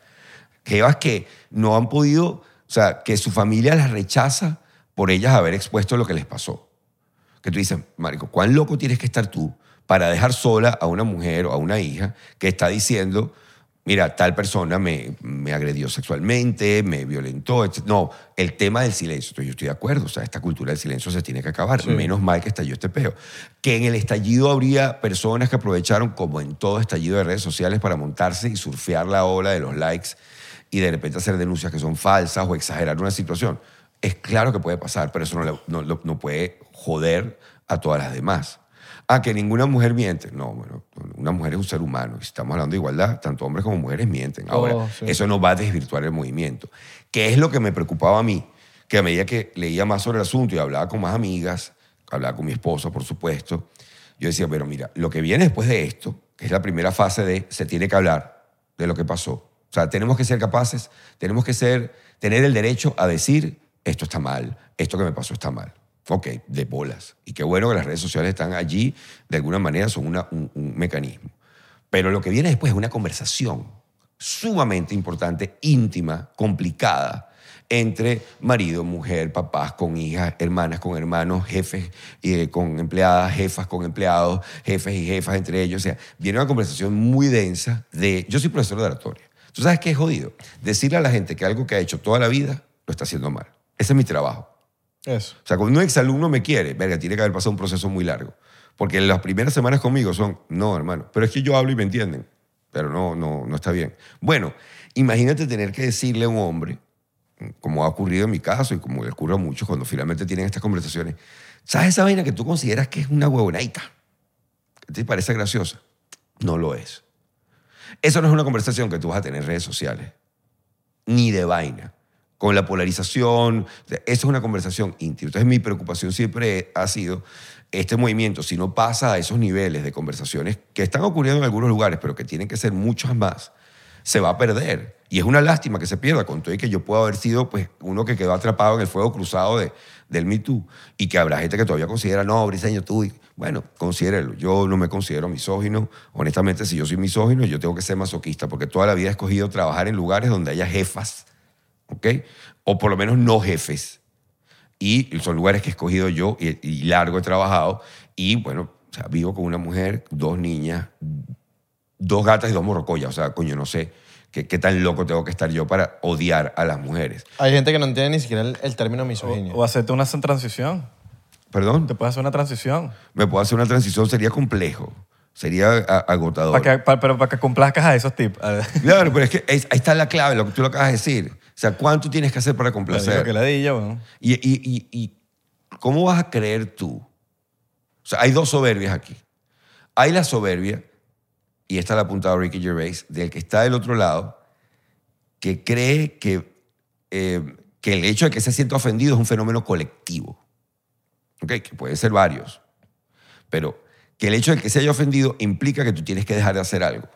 Jevas que no han podido, o sea, que su familia las rechaza por ellas haber expuesto lo que les pasó. Que tú dices, Marico, ¿cuán loco tienes que estar tú para dejar sola a una mujer o a una hija que está diciendo, mira, tal persona me, me agredió sexualmente, me violentó? etc. No, el tema del silencio. Entonces, yo estoy de acuerdo. O sea, esta cultura del silencio se tiene que acabar. Menos mal que estalló este peo. Que en el estallido habría personas que aprovecharon, como en todo estallido de redes sociales, para montarse y surfear la ola de los likes y de repente hacer denuncias que son falsas o exagerar una situación. Es claro que puede pasar, pero eso no- no- no puede joder a todas las demás. Ah, que ninguna mujer miente. No, bueno, una mujer es un ser humano. Si estamos hablando de igualdad, tanto hombres como mujeres mienten. Ahora, Oh, sí. eso no va a desvirtuar el movimiento. ¿Qué es lo que me preocupaba a mí? Que a medida que leía más sobre el asunto y hablaba con más amigas, hablaba con mi esposa, por supuesto, yo decía, pero mira, lo que viene después de esto, que es la primera fase de se tiene que hablar de lo que pasó. O sea, tenemos que ser capaces, tenemos que ser, tener el derecho a decir, esto está mal, esto que me pasó está mal. Ok, de bolas. Y qué bueno que las redes sociales están allí, de alguna manera son un, un mecanismo. Pero lo que viene después es una conversación sumamente importante, íntima, complicada, entre marido, mujer, papás con hijas, hermanas con hermanos, jefes eh, con empleadas, jefas con empleados, jefes y jefas entre ellos. O sea, viene una conversación muy densa de... Yo soy profesor de oratoria. ¿Tú sabes qué es jodido? Decirle a la gente que algo que ha hecho toda la vida lo está haciendo mal. Ese es mi trabajo. Eso. O sea, cuando un exalumno me quiere, verga, tiene que haber pasado un proceso muy largo. Porque las primeras semanas conmigo son, no, hermano, pero es que yo hablo y me entienden. Pero no, no, no está bien. Bueno, imagínate tener que decirle a un hombre, como ha ocurrido en mi caso y como le ocurre a muchos cuando finalmente tienen estas conversaciones, ¿sabes esa vaina que tú consideras que es una huevonadita? ¿Que te parece graciosa? No lo es. Eso no es una conversación que tú vas a tener en redes sociales. ni de vaina. Con la polarización, eso es una conversación íntima. Entonces mi preocupación siempre ha sido este movimiento, si no pasa a esos niveles de conversaciones que están ocurriendo en algunos lugares, pero que tienen que ser muchas más, se va a perder. Y es una lástima que se pierda, con todo y que yo puedo haber sido pues, uno que quedó atrapado en el fuego cruzado de, del Me Too y que habrá gente que todavía considera, no, Briseño, tú. Bueno, considérelo. Yo no me considero misógino. Honestamente, si yo soy misógino, yo tengo que ser masoquista porque toda la vida he escogido trabajar en lugares donde haya jefas, ¿ok? O por lo menos no jefes. Y son lugares que he escogido yo y, y largo he trabajado. Y bueno, o sea, vivo con una mujer, dos niñas, dos gatas y dos morrocollas. O sea, coño, no sé qué, qué tan loco tengo que estar yo para odiar a las mujeres. Hay gente que no entiende ni siquiera el, el término misoginia. O, o hacerte una transición. Perdón, Te puedes hacer una transición. me puedo hacer una transición, sería complejo, sería a- agotador. Para que, pa- pero para que complazcas a esos tips. A- Claro, pero es que es- ahí está la clave, lo que tú lo acabas de decir. O sea, ¿cuánto tienes que hacer para complacer? que la di yo, bueno. Y, y- y- y cómo vas a creer tú? O sea, hay dos soberbias aquí. Hay la soberbia, y esta la ha apuntado Ricky Gervais, del que está del otro lado, que cree que, eh, que el hecho de que se sienta ofendido es un fenómeno colectivo. ¿Ok? Que pueden ser varios. Pero que el hecho de que se haya ofendido implica que tú tienes que dejar de hacer algo.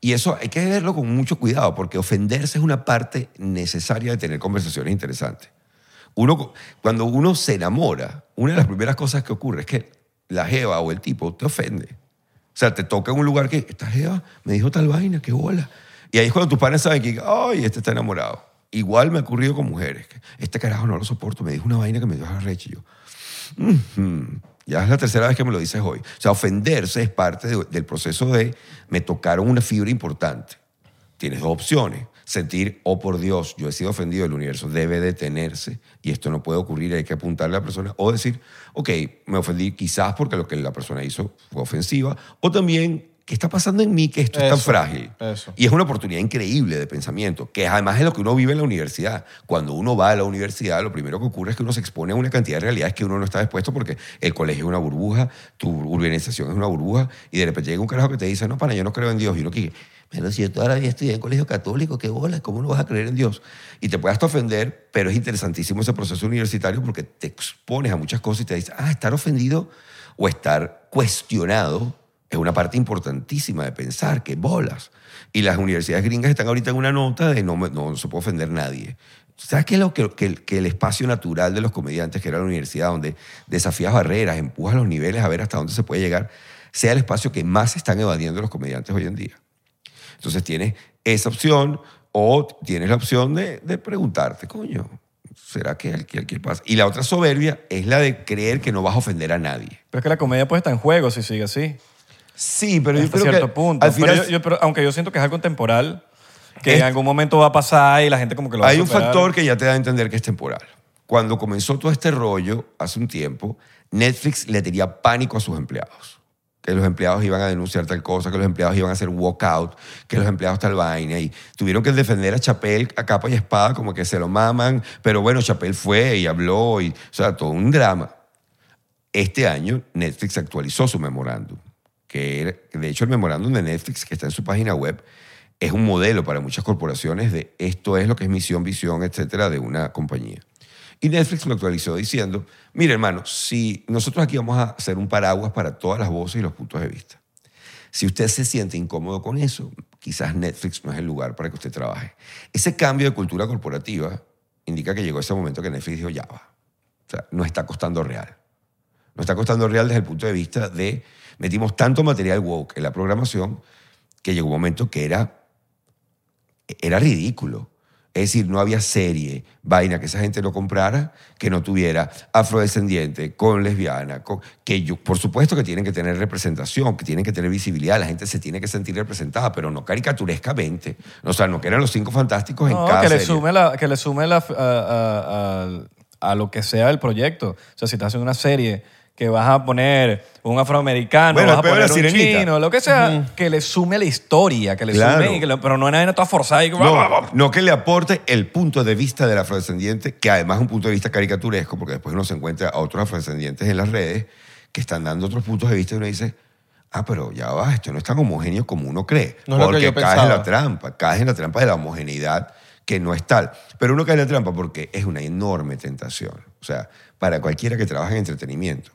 Y eso hay que verlo con mucho cuidado, porque ofenderse es una parte necesaria de tener conversaciones interesantes. Uno, cuando uno se enamora, una de las primeras cosas que ocurre es que la jeva o el tipo te ofende. O sea, te toca en un lugar que, esta jeva me dijo tal vaina, qué bola. Y ahí es cuando tus padres saben que, ay, este está enamorado. Igual me ha ocurrido con mujeres. Este carajo no lo soporto, me dijo una vaina que me dio arrecho. Y yo, "Ujú". Ya es la tercera vez que me lo dices hoy. O sea, ofenderse es parte de- del proceso de me tocaron una fibra importante. Tienes dos opciones. Sentir, oh por Dios, yo he sido ofendido, el universo debe detenerse y esto no puede ocurrir, hay que apuntarle a la persona. O decir, ok, me ofendí quizás porque lo que la persona hizo fue ofensiva. O también, ¿qué está pasando en mí que esto es tan Eso, frágil? eso. Y es una oportunidad increíble de pensamiento, que además es lo que uno vive en la universidad. Cuando uno va a la universidad, lo primero que ocurre es que uno se expone a una cantidad de realidades que uno no está dispuesto porque el colegio es una burbuja, tu urbanización es una burbuja, y de repente llega un carajo que te dice, no, pana, yo no creo en Dios. Y uno que, pero si yo toda la vida estudié en colegio católico, qué bola, ¿cómo no vas a creer en Dios? Y te puedes hasta ofender, pero es interesantísimo ese proceso universitario porque te expones a muchas cosas y te dices, ah, estar ofendido o estar cuestionado es una parte importantísima de pensar, que bolas. Y las universidades gringas están ahorita en una nota de no, no, se puede ofender nadie. ¿Sabes qué es lo que, que que el espacio natural de los comediantes, que era la universidad, donde desafías barreras, empujas los niveles a ver hasta dónde se puede llegar, sea el espacio que más están evadiendo los comediantes hoy en día? Entonces tienes esa opción o tienes la opción de, de preguntarte, coño, ¿será que aquí, aquí pasa? Y la otra soberbia es la de creer que no vas a ofender a nadie. Pero es que la comedia puede estar en juego si sigue así. Sí, pero yo hasta creo cierto que punto. al final Pero yo- yo- pero aunque yo siento que es algo temporal, que Es- en algún momento va a pasar y la gente como que lo va a hay un factor que ya te da a entender que es temporal. Cuando comenzó todo este rollo hace un tiempo, Netflix le tenía pánico a sus empleados. Que los empleados iban a denunciar tal cosa, que los empleados iban a hacer walkout, que los empleados tal vaina. Y tuvieron que defender a Chapel a capa y espada, como que se lo maman. Pero bueno, Chapel fue y habló, y, o sea, todo un drama. Este año Netflix actualizó su memorándum, que de hecho el memorándum de Netflix que está en su página web es un modelo para muchas corporaciones de esto es lo que es misión, visión, etcétera, de una compañía. Y Netflix lo actualizó diciendo, mire hermano, si nosotros aquí vamos a hacer un paraguas para todas las voces y los puntos de vista. Si usted se siente incómodo con eso, quizás Netflix no es el lugar para que usted trabaje. Ese cambio de cultura corporativa indica que llegó ese momento que Netflix dijo, ya va. O sea, no está costando real. No está costando real desde el punto de vista de metimos tanto material woke en la programación que llegó un momento que era, era ridículo. Es decir, no había serie, vaina que esa gente no comprara, que no tuviera afrodescendiente, con lesbiana, con, que yo, por supuesto que tienen que tener representación, que tienen que tener visibilidad, la gente se tiene que sentir representada, pero no caricaturescamente. O sea, no que eran los cinco fantásticos en No, cada que le serie. sume, la, que le sume la, a, a- a- a lo que sea el proyecto. O sea, si estás haciendo una serie que vas a poner un afroamericano, Bueno, vas a poner un chino, lo que sea, que le sume a la historia, que le Claro. sume, y que le- pero no hay nada toda forzada y que- No, no que le aporte el punto de vista del afrodescendiente, que además es un punto de vista caricaturesco, porque después uno se encuentra a otros afrodescendientes en las redes que están dando otros puntos de vista y uno dice, Ah, pero ya va, esto no es tan homogéneo como uno cree. No es lo que porque yo caes en la trampa, caes en la trampa de la homogeneidad que no es tal. Pero uno cae en la trampa porque es una enorme tentación. O sea, para cualquiera que trabaja en entretenimiento,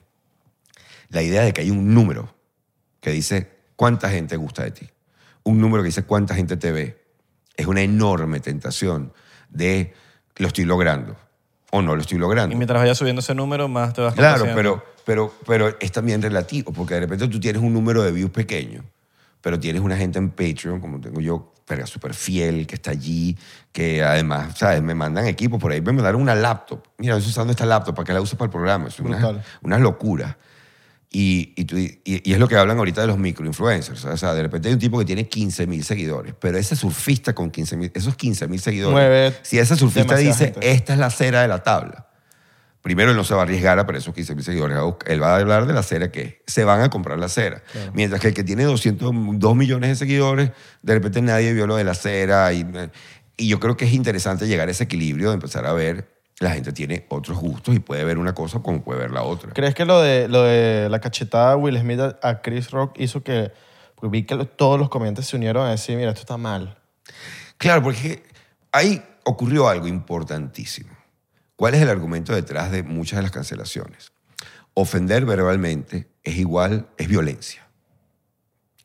la idea de que hay un número que dice cuánta gente gusta de ti, un número que dice cuánta gente te ve, es una enorme tentación de lo estoy logrando o no lo estoy logrando. Y mientras vayas subiendo ese número, más te vas Claro, pero, pero, pero es también relativo, porque de repente tú tienes un número de views pequeño, pero tienes una gente en Patreon, como tengo yo, pero súper fiel, que está allí, que además, ¿sabes? Me mandan equipos por ahí, me mandaron una laptop. Mira, estoy usando esta laptop, ¿para qué la uso para el programa? Es una, Brutal. una locura. Y, y, tú- y- y es lo que hablan ahorita de los microinfluencers. O sea, de repente hay un tipo que tiene 15 mil seguidores, pero ese surfista con 15 mil, esos 15 mil seguidores, Mueve si ese surfista demasiada dice, gente. esta es la cera de la tabla, primero él no se va a arriesgar a por esos 15 mil seguidores. Va a buscar- Él va a hablar de la cera que se van a comprar la cera. Mientras que el que tiene 202 millones de seguidores, de repente nadie vio lo de la cera. Y, y yo creo que es interesante llegar a ese equilibrio de empezar a ver, la gente tiene otros gustos y puede ver una cosa como puede ver la otra. ¿Crees que lo de, lo de la cachetada de Will Smith a- Chris Rock hizo que... Porque vi que todos los comediantes se unieron a decir, mira, esto está mal. Claro, porque ahí ocurrió algo importantísimo. ¿Cuál es el argumento detrás de muchas de las cancelaciones? Ofender verbalmente es igual, es violencia.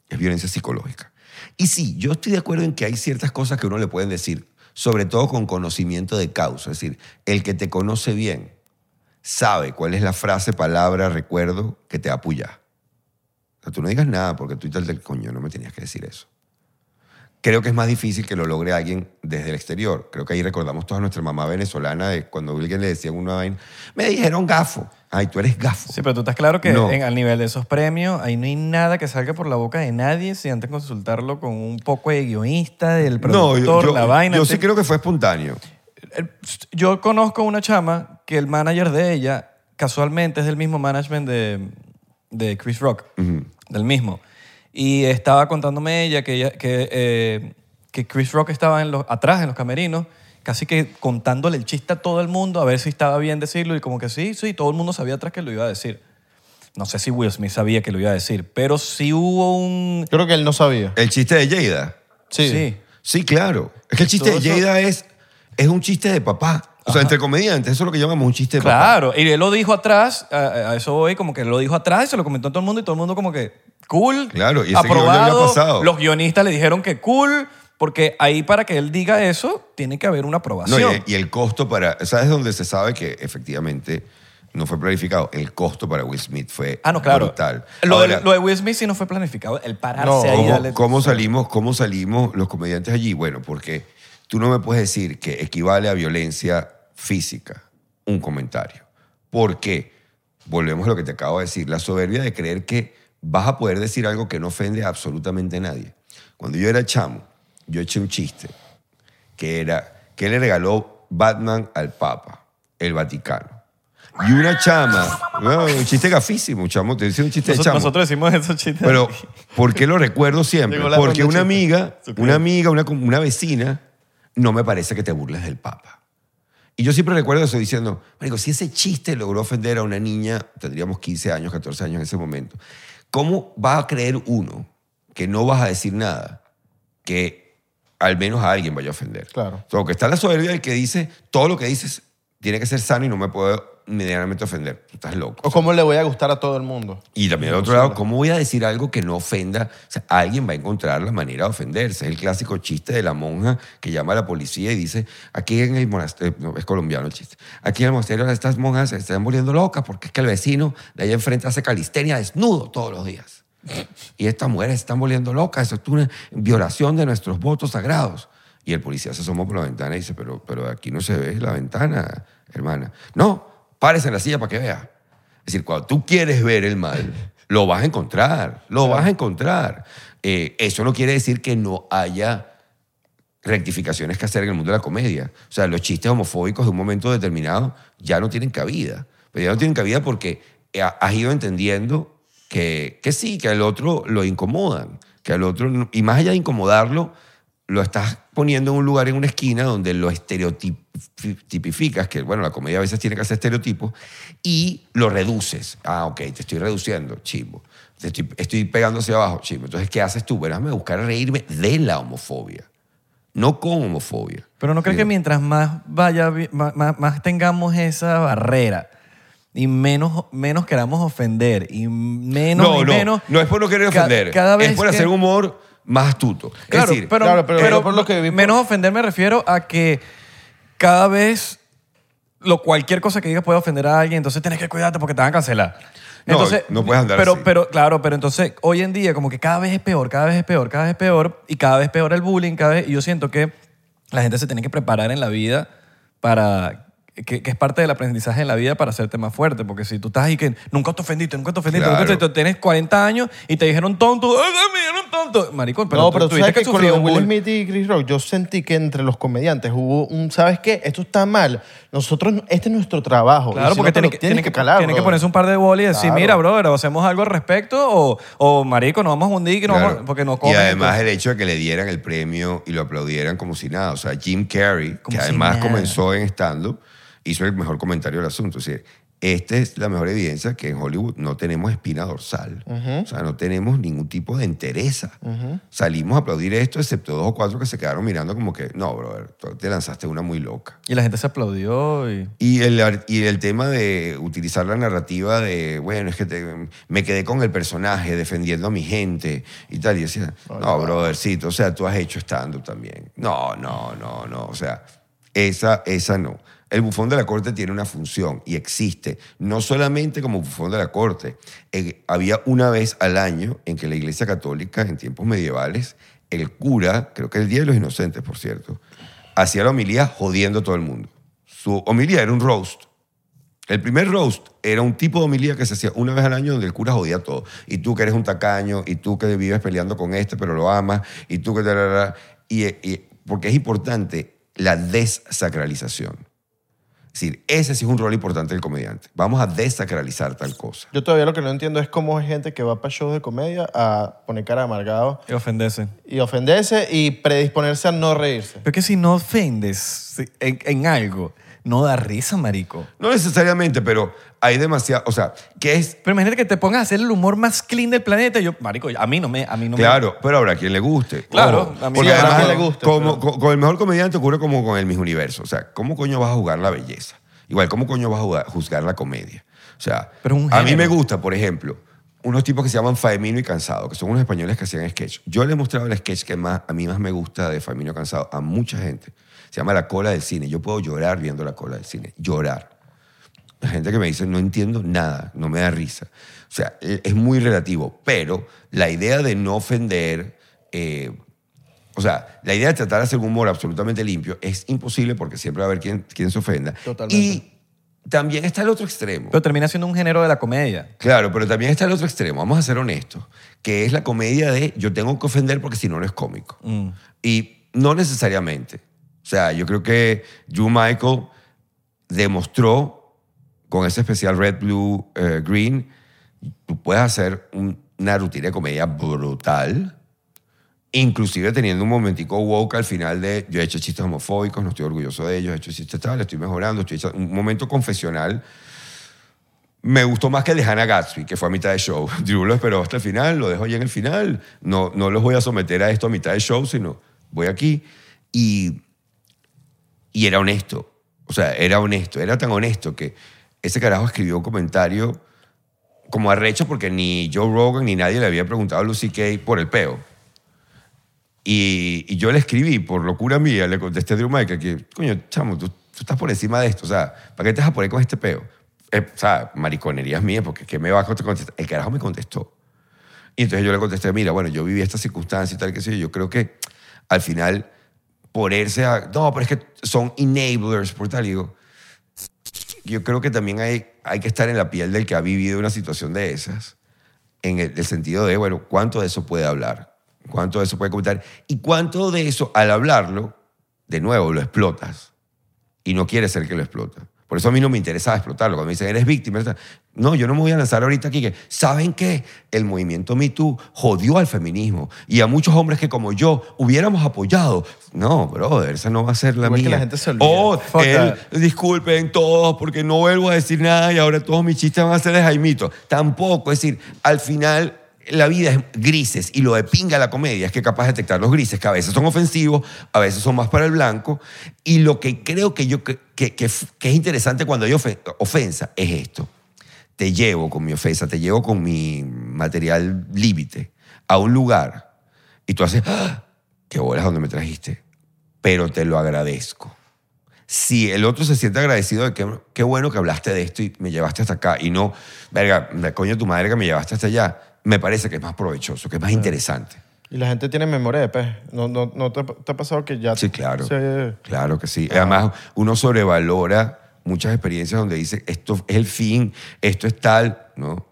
Es violencia psicológica. Y sí, yo estoy de acuerdo en que hay ciertas cosas que uno le pueden decir, sobre todo con conocimiento de causa. Es decir, el que te conoce bien sabe cuál es la frase, palabra, recuerdo que te apoya. O sea, tú no digas nada porque tú y tal del coño, no me tenías que decir eso. Creo que es más difícil que lo logre alguien desde el exterior. Creo que ahí recordamos toda nuestra mamá venezolana de cuando alguien le decía una vaina, me dijeron gafo. Ay, tú eres gafo. Sí, pero tú estás claro que No. en, al nivel de esos premios, ahí no hay nada que salga por la boca de nadie si antes consultarlo con un poco de guionista, del no, productor, yo, yo- la vaina. yo sí creo que fue espontáneo. El- Yo conozco una chama que el manager de ella casualmente es del mismo management de, de Chris Rock, del mismo. Y estaba contándome ella que, ella- que, eh, que Chris Rock estaba en los, atrás, en los camerinos, casi que contándole el chiste a todo el mundo a ver si estaba bien decirlo y como que sí, sí, todo el mundo sabía atrás que lo iba a decir. No sé si Will Smith sabía que lo iba a decir, pero sí hubo un... Creo que él no sabía. El chiste de Jada. Sí. sí. Sí, claro. Es que el chiste Todo de eso- Jada es, es un chiste de papá. O sea, entre comediantes, eso es lo que llamamos un chiste de papá. Claro, y él lo dijo atrás, a, a eso voy, como que lo dijo atrás y se lo comentó a todo el mundo y todo el mundo como que, cool, Claro, y ese guion ya había aprobado. pasado. Los guionistas le dijeron que cool, porque ahí para que él diga eso, tiene que haber una No, aprobación. y, y el costo para... ¿Sabes dónde se sabe que efectivamente no fue planificado? El costo para Will Smith fue ah, no, claro. brutal. Lo, de, Ahora, lo de Will Smith sí no fue planificado, el pararse No, ahí. ¿Cómo, cómo salimos, ¿Cómo salimos los comediantes allí? Bueno, porque tú no me puedes decir que equivale a violencia física un comentario. Porque, volvemos a lo que te acabo de decir, la soberbia de creer que vas a poder decir algo que no ofende a absolutamente nadie. Cuando yo era chamo, yo eché un chiste que era que le regaló Batman al Papa, el Vaticano. Y una chama, no, un chiste gafísimo, chamo, te decía un chiste de nosotros, chamo. nosotros decimos esos chistes. Pero, ¿por qué lo recuerdo siempre? Porque una amiga, una amiga, una, una vecina, no me parece que te burles del Papa. Y yo siempre recuerdo eso diciendo, marico, si ese chiste logró ofender a una niña, tendríamos 15 años, 14 años en ese momento, ¿cómo va a creer uno que no vas a decir nada que al menos a alguien vaya a ofender? Claro. O sea, que está la soberbia del que dice, todo lo que dices tiene que ser sano y no me puedo medianamente ofender. Tú estás loco. ¿O cómo le voy a gustar a todo el mundo? Y también al otro lado, ¿cómo voy a decir algo que no ofenda? O sea, alguien va a encontrar la manera de ofenderse. Es el clásico chiste de la monja que llama a la policía y dice, aquí en el monasterio, no, es colombiano el chiste, aquí en el monasterio estas monjas se están volviendo locas porque es que el vecino de allá enfrente hace calistenia desnudo todos los días. Y estas mujeres se están volviendo locas, eso es una violación de nuestros votos sagrados. Y el policía se asomó por la ventana y dice, pero, pero aquí no se ve la ventana, hermana. No, párese en la silla para que vea. Es decir, cuando tú quieres ver el mal, lo vas a encontrar, lo vas a encontrar. Eh, eso no quiere decir que no haya rectificaciones que hacer en el mundo de la comedia. O sea, los chistes homofóbicos de un momento determinado ya no tienen cabida. Pero ya no tienen cabida porque ha- has ido entendiendo que, que sí, que al otro lo incomodan, que al otro, y más allá de incomodarlo, lo estás poniendo en un lugar, en una esquina, donde lo estereotipificas, que bueno, la comedia a veces tiene que hacer estereotipos, y lo reduces. Ah, ok, te estoy reduciendo, chimbo. Te estoy, estoy pegando hacia abajo, chimbo. Entonces, ¿qué haces tú? Verás, me buscar reírme de la homofobia, no con homofobia. Pero ¿no crees que mientras más vaya, más, más- tengamos esa barrera y menos, menos queramos ofender y menos no, y no, menos... no es por no querer ca- ofender, cada vez es por que- hacer humor más astuto. Claro, es decir, pero, Claro, pero pero yo por lo que menos ofender me refiero a que cada vez lo, cualquier cosa que digas puede ofender a alguien, entonces tienes que cuidarte porque te van a cancelar. No, Entonces, no puedes andar pero, así. Pero, claro, pero entonces hoy en día como que cada vez es peor, cada vez es peor, cada vez es peor y cada vez peor el bullying, cada vez, y yo siento que la gente se tiene que preparar en la vida para... Que, que es parte del aprendizaje en la vida para hacerte más fuerte. Porque si tú estás ahí que nunca te ofendiste, nunca te ofendiste, Claro. nunca te, tienes 40 años y te dijeron tonto, ¡ay, me dijeron tonto! Marico, pero no, pero tú sabes que, con sufrir lo de un Will bullying. Smith y Chris Rock, yo sentí que entre los comediantes hubo un, ¿sabes qué? Esto está mal. Nosotros, este es nuestro trabajo. Claro, porque tiene lo- que, tienes tiene que que, calar, tiene que brother. ponerse un par de bolas y decir, Claro. mira, brother, o hacemos algo al respecto o, o marico, nos vamos a hundir y no Claro. vamos- porque no y además entonces- el hecho de que le dieran el premio y lo aplaudieran como si nada. O sea, Jim Carrey, Como que si además nada. comenzó en stand-up, hizo el mejor comentario del asunto. O sea, esta es la mejor evidencia que en Hollywood no tenemos espina dorsal. O sea, no tenemos ningún tipo de entereza. Salimos a aplaudir esto, excepto dos o cuatro que se quedaron mirando como que, no, brother, tú te lanzaste una muy loca. Y la gente se aplaudió y... Y el, y el tema de utilizar la narrativa de, bueno, es que te- me quedé con el personaje defendiendo a mi gente y tal. Y decía, no, brothercito, o sea, tú has hecho stand-up también. No, no, no, no. O sea, esa, esa no. El bufón de la corte tiene una función y existe, no solamente como bufón de la corte. Eh, había una vez al año en que la Iglesia Católica, en tiempos medievales, el cura, creo que el Día de los Inocentes, por cierto, hacía la homilía jodiendo a todo el mundo. Su homilía era un roast. El primer roast era un tipo de homilía que se hacía una vez al año donde el cura jodía todo. Y tú que eres un tacaño, y tú que vives peleando con este pero lo amas, y tú que... Y, y- porque es importante la desacralización. Es decir, ese sí es un rol importante del comediante. Vamos a desacralizar tal cosa. Yo todavía lo que no entiendo es cómo hay gente que va para shows de comedia a poner cara de amargado y ofenderse. y ofenderse y predisponerse a no reírse. Pero es que si no ofendes en, en algo, no da risa, marico. No necesariamente, pero hay demasiado... O sea, que es Pero imagínate que te pongas a hacer el humor más clean del planeta yo, marico, a mí no me... A mí no me- Claro, pero habrá quien le guste. Claro, Ojo, a mí porque no- además habrá quien le guste, como- pero- con, con el mejor comediante ocurre como con el Miss Universo. O sea, ¿cómo coño vas a jugar la belleza? Igual, ¿cómo coño vas a juzgar la comedia? O sea, Pero un a mí me gusta, por ejemplo, unos tipos que se llaman Faemino y Cansado, que son unos españoles que hacían sketch. Yo le he mostrado el sketch que más, a mí más me gusta de Faemino y Cansado a mucha gente. Se llama La Cola del Cine. Yo puedo llorar viendo La Cola del Cine. Llorar. La gente que me dice, no entiendo nada, no me da risa. O sea, e- es muy relativo, pero la idea de no ofender, eh, o sea, la idea de tratar de hacer un humor absolutamente limpio es imposible porque siempre va a haber quien, quien se ofenda. Totalmente. Y también está el otro extremo. Pero termina siendo un género de la comedia. Claro, pero también está el otro extremo, vamos a ser honestos, que es la comedia de yo tengo que ofender porque si no, no es cómico. Mm. Y no necesariamente. O sea, yo creo que Drew Michael demostró con ese especial Red, Blue, eh, Green, tú puedes hacer un- una rutina de comedia brutal, inclusive teniendo un momentico woke al final de yo he hecho chistes homofóbicos, no estoy orgulloso de ellos, he hecho chistes tal, estoy mejorando, estoy hecho un momento confesional. Me gustó más que el de Hannah Gatsby, que fue a mitad de show. (laughs) Drew lo esperó hasta el final, lo dejo ya en el final. No, no los voy a someter a esto a mitad de show, sino voy aquí. Y, y era honesto. O sea, era honesto. Era tan honesto que ese carajo escribió un comentario como arrecho porque ni Joe Rogan ni nadie le había preguntado a Lucy Kay por el peo. Y, yo le escribí, por locura mía, le contesté a Drew Michael que, coño, chamo, tú, tú estás por encima de esto. O sea, ¿para qué te vas a poner con este peo? Eh, o sea, mariconerías mías, porque ¿qué me va a contestar? El carajo me contestó. Y entonces yo le contesté, mira, bueno, yo viví esta circunstancia y tal, que sé yo. Yo creo que al final ponerse a... No, pero es que son enablers, por tal. Digo, yo creo que también hay, hay que estar en la piel del que ha vivido una situación de esas, en el, el sentido de, bueno, ¿cuánto de eso puede hablar? ¿Cuánto de eso puede comentar? Y cuánto de eso, al hablarlo, de nuevo, lo explotas. Y no quieres ser que lo explota. Por eso a mí no me interesaba explotarlo. Cuando me dicen, eres víctima, no, yo no me voy a lanzar ahorita aquí que, ¿saben qué? El movimiento Me Too jodió al feminismo y a muchos hombres que como yo hubiéramos apoyado. No, brother, esa no va a ser la Igual mía. que la gente se olvida. Oh, él- disculpen todos porque no vuelvo a decir nada y ahora todos mis chistes van a ser de Jaimito. Tampoco, es decir, al final la vida es grises y lo de pinga la comedia es que capaz de detectar los grises, que a veces son ofensivos, a veces son más para el blanco. Y lo que creo que, yo, que, que- que es interesante cuando hay ofe- ofensa es esto. Te llevo con mi ofensa, te llevo con mi material límite a un lugar y tú haces, ¡Ah! qué bolas donde me trajiste, pero te lo agradezco si el otro se siente agradecido de que qué bueno que hablaste de esto y me llevaste hasta acá y no, verga, coño tu madre que me llevaste hasta allá, me parece que es más provechoso, que es más interesante. Y la gente tiene memoria de pez. ¿No, no, no te, te ha pasado que ya... Sí, claro. se- Claro que sí. Además, uno sobrevalora muchas experiencias donde dice, esto es el fin, esto es tal, ¿no?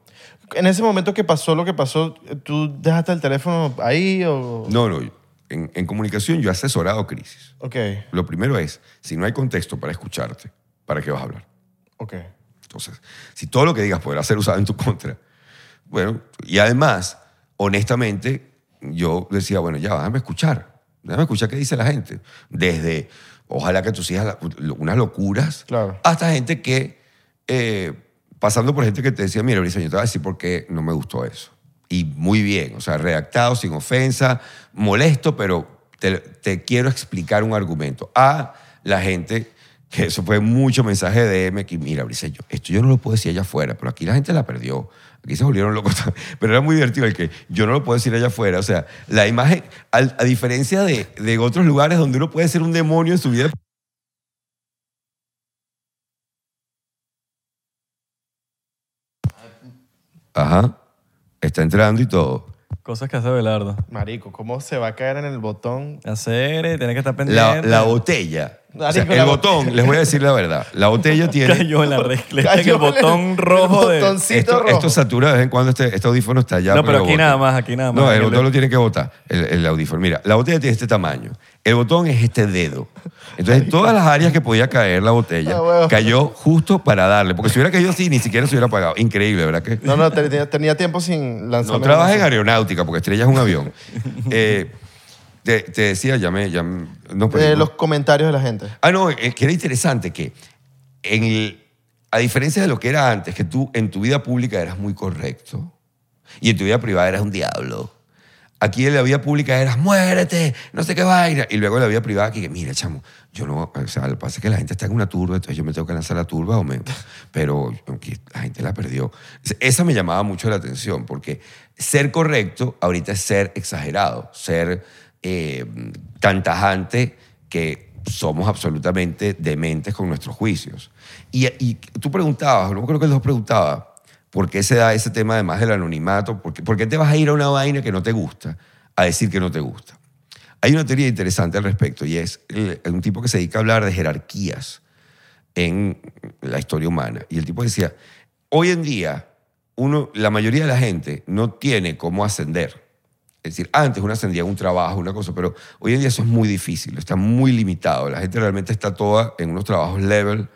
En ese momento que pasó lo que pasó, ¿tú dejaste el teléfono ahí o...? No, no. En, en comunicación yo he asesorado crisis. Ok, Lo primero es, si no hay contexto para escucharte, ¿para qué vas a hablar? ok. Entonces, si todo lo que digas podrá ser usado en tu contra, bueno, y además, honestamente, yo decía, bueno, ya, déjame escuchar, déjame escuchar qué dice la gente. Desde, ojalá que tus hijas, unas locuras, Claro. hasta gente que, eh, pasando por gente que te decía, mira, Brisa, yo te voy a decir por qué no me gustó eso. Y muy bien, o sea, redactado, sin ofensa, molesto, pero te, te quiero explicar un argumento. A la gente, que eso fue mucho mensaje de DM, que mira, Briseño, esto yo no lo puedo decir allá afuera, pero aquí la gente la perdió. Aquí se volvieron locos. (laughs) Pero era muy divertido el que yo no lo puedo decir allá afuera. O sea, la imagen, a, diferencia de, de otros lugares donde uno puede ser un demonio en su vida Ajá. Está entrando y todo. Cosas que hace Belardo. Marico, ¿cómo se va a caer en el botón? Hacer, eh, tiene que estar La, pendiente. la botella. O sea, Marico, el botón, les voy a decir la verdad. La botella (laughs) tiene. Cayó en la (laughs) el Cayó el- botón rojo el de... botoncito Esto, rojo. esto satura de vez en cuando, este, este audífono está allá. No, pero aquí nada más, aquí nada más. No, el botón lo tiene que botar, el, el audífono. Mira, la botella tiene este tamaño. El botón es este dedo. Entonces, en todas las áreas que podía caer la botella, Ah, cayó justo para darle. Porque si hubiera caído así, ni siquiera se hubiera apagado. Increíble, ¿verdad? que No, no, tenía, tenía tiempo sin lanzar. No trabaja en aeronáutica, porque estrella es un avión. (laughs) Eh, te, te decía, ya me... Ya me- no, pero- Eh, los comentarios de la gente. Ah, no, es que era interesante que en el- a diferencia de lo que era antes, que tú en tu vida pública eras muy correcto y en tu vida privada eras un diablo. Aquí en la vida pública eras muérete, no sé qué vaina. Y luego en la vida privada que, mira, chamo, yo no, o sea, lo que pasa es que la gente está en una turba, entonces yo me tengo que lanzar la turba o me... Pero aunque la gente la perdió. Esa me llamaba mucho la atención porque ser correcto ahorita es ser exagerado, ser eh, tan tajante que somos absolutamente dementes con nuestros juicios. Y, tú preguntabas, no creo que los preguntaba, ¿por qué se da ese tema además del anonimato? ¿Por qué, te vas a ir a una vaina que no te gusta a decir que no te gusta? Hay una teoría interesante al respecto y es un tipo que se dedica a hablar de jerarquías en la historia humana. Y el tipo decía, hoy en día, uno, la mayoría de la gente no tiene cómo ascender. Es decir, antes uno ascendía un trabajo, una cosa, pero hoy en día eso es muy difícil, está muy limitado. La gente realmente está toda en unos trabajos level.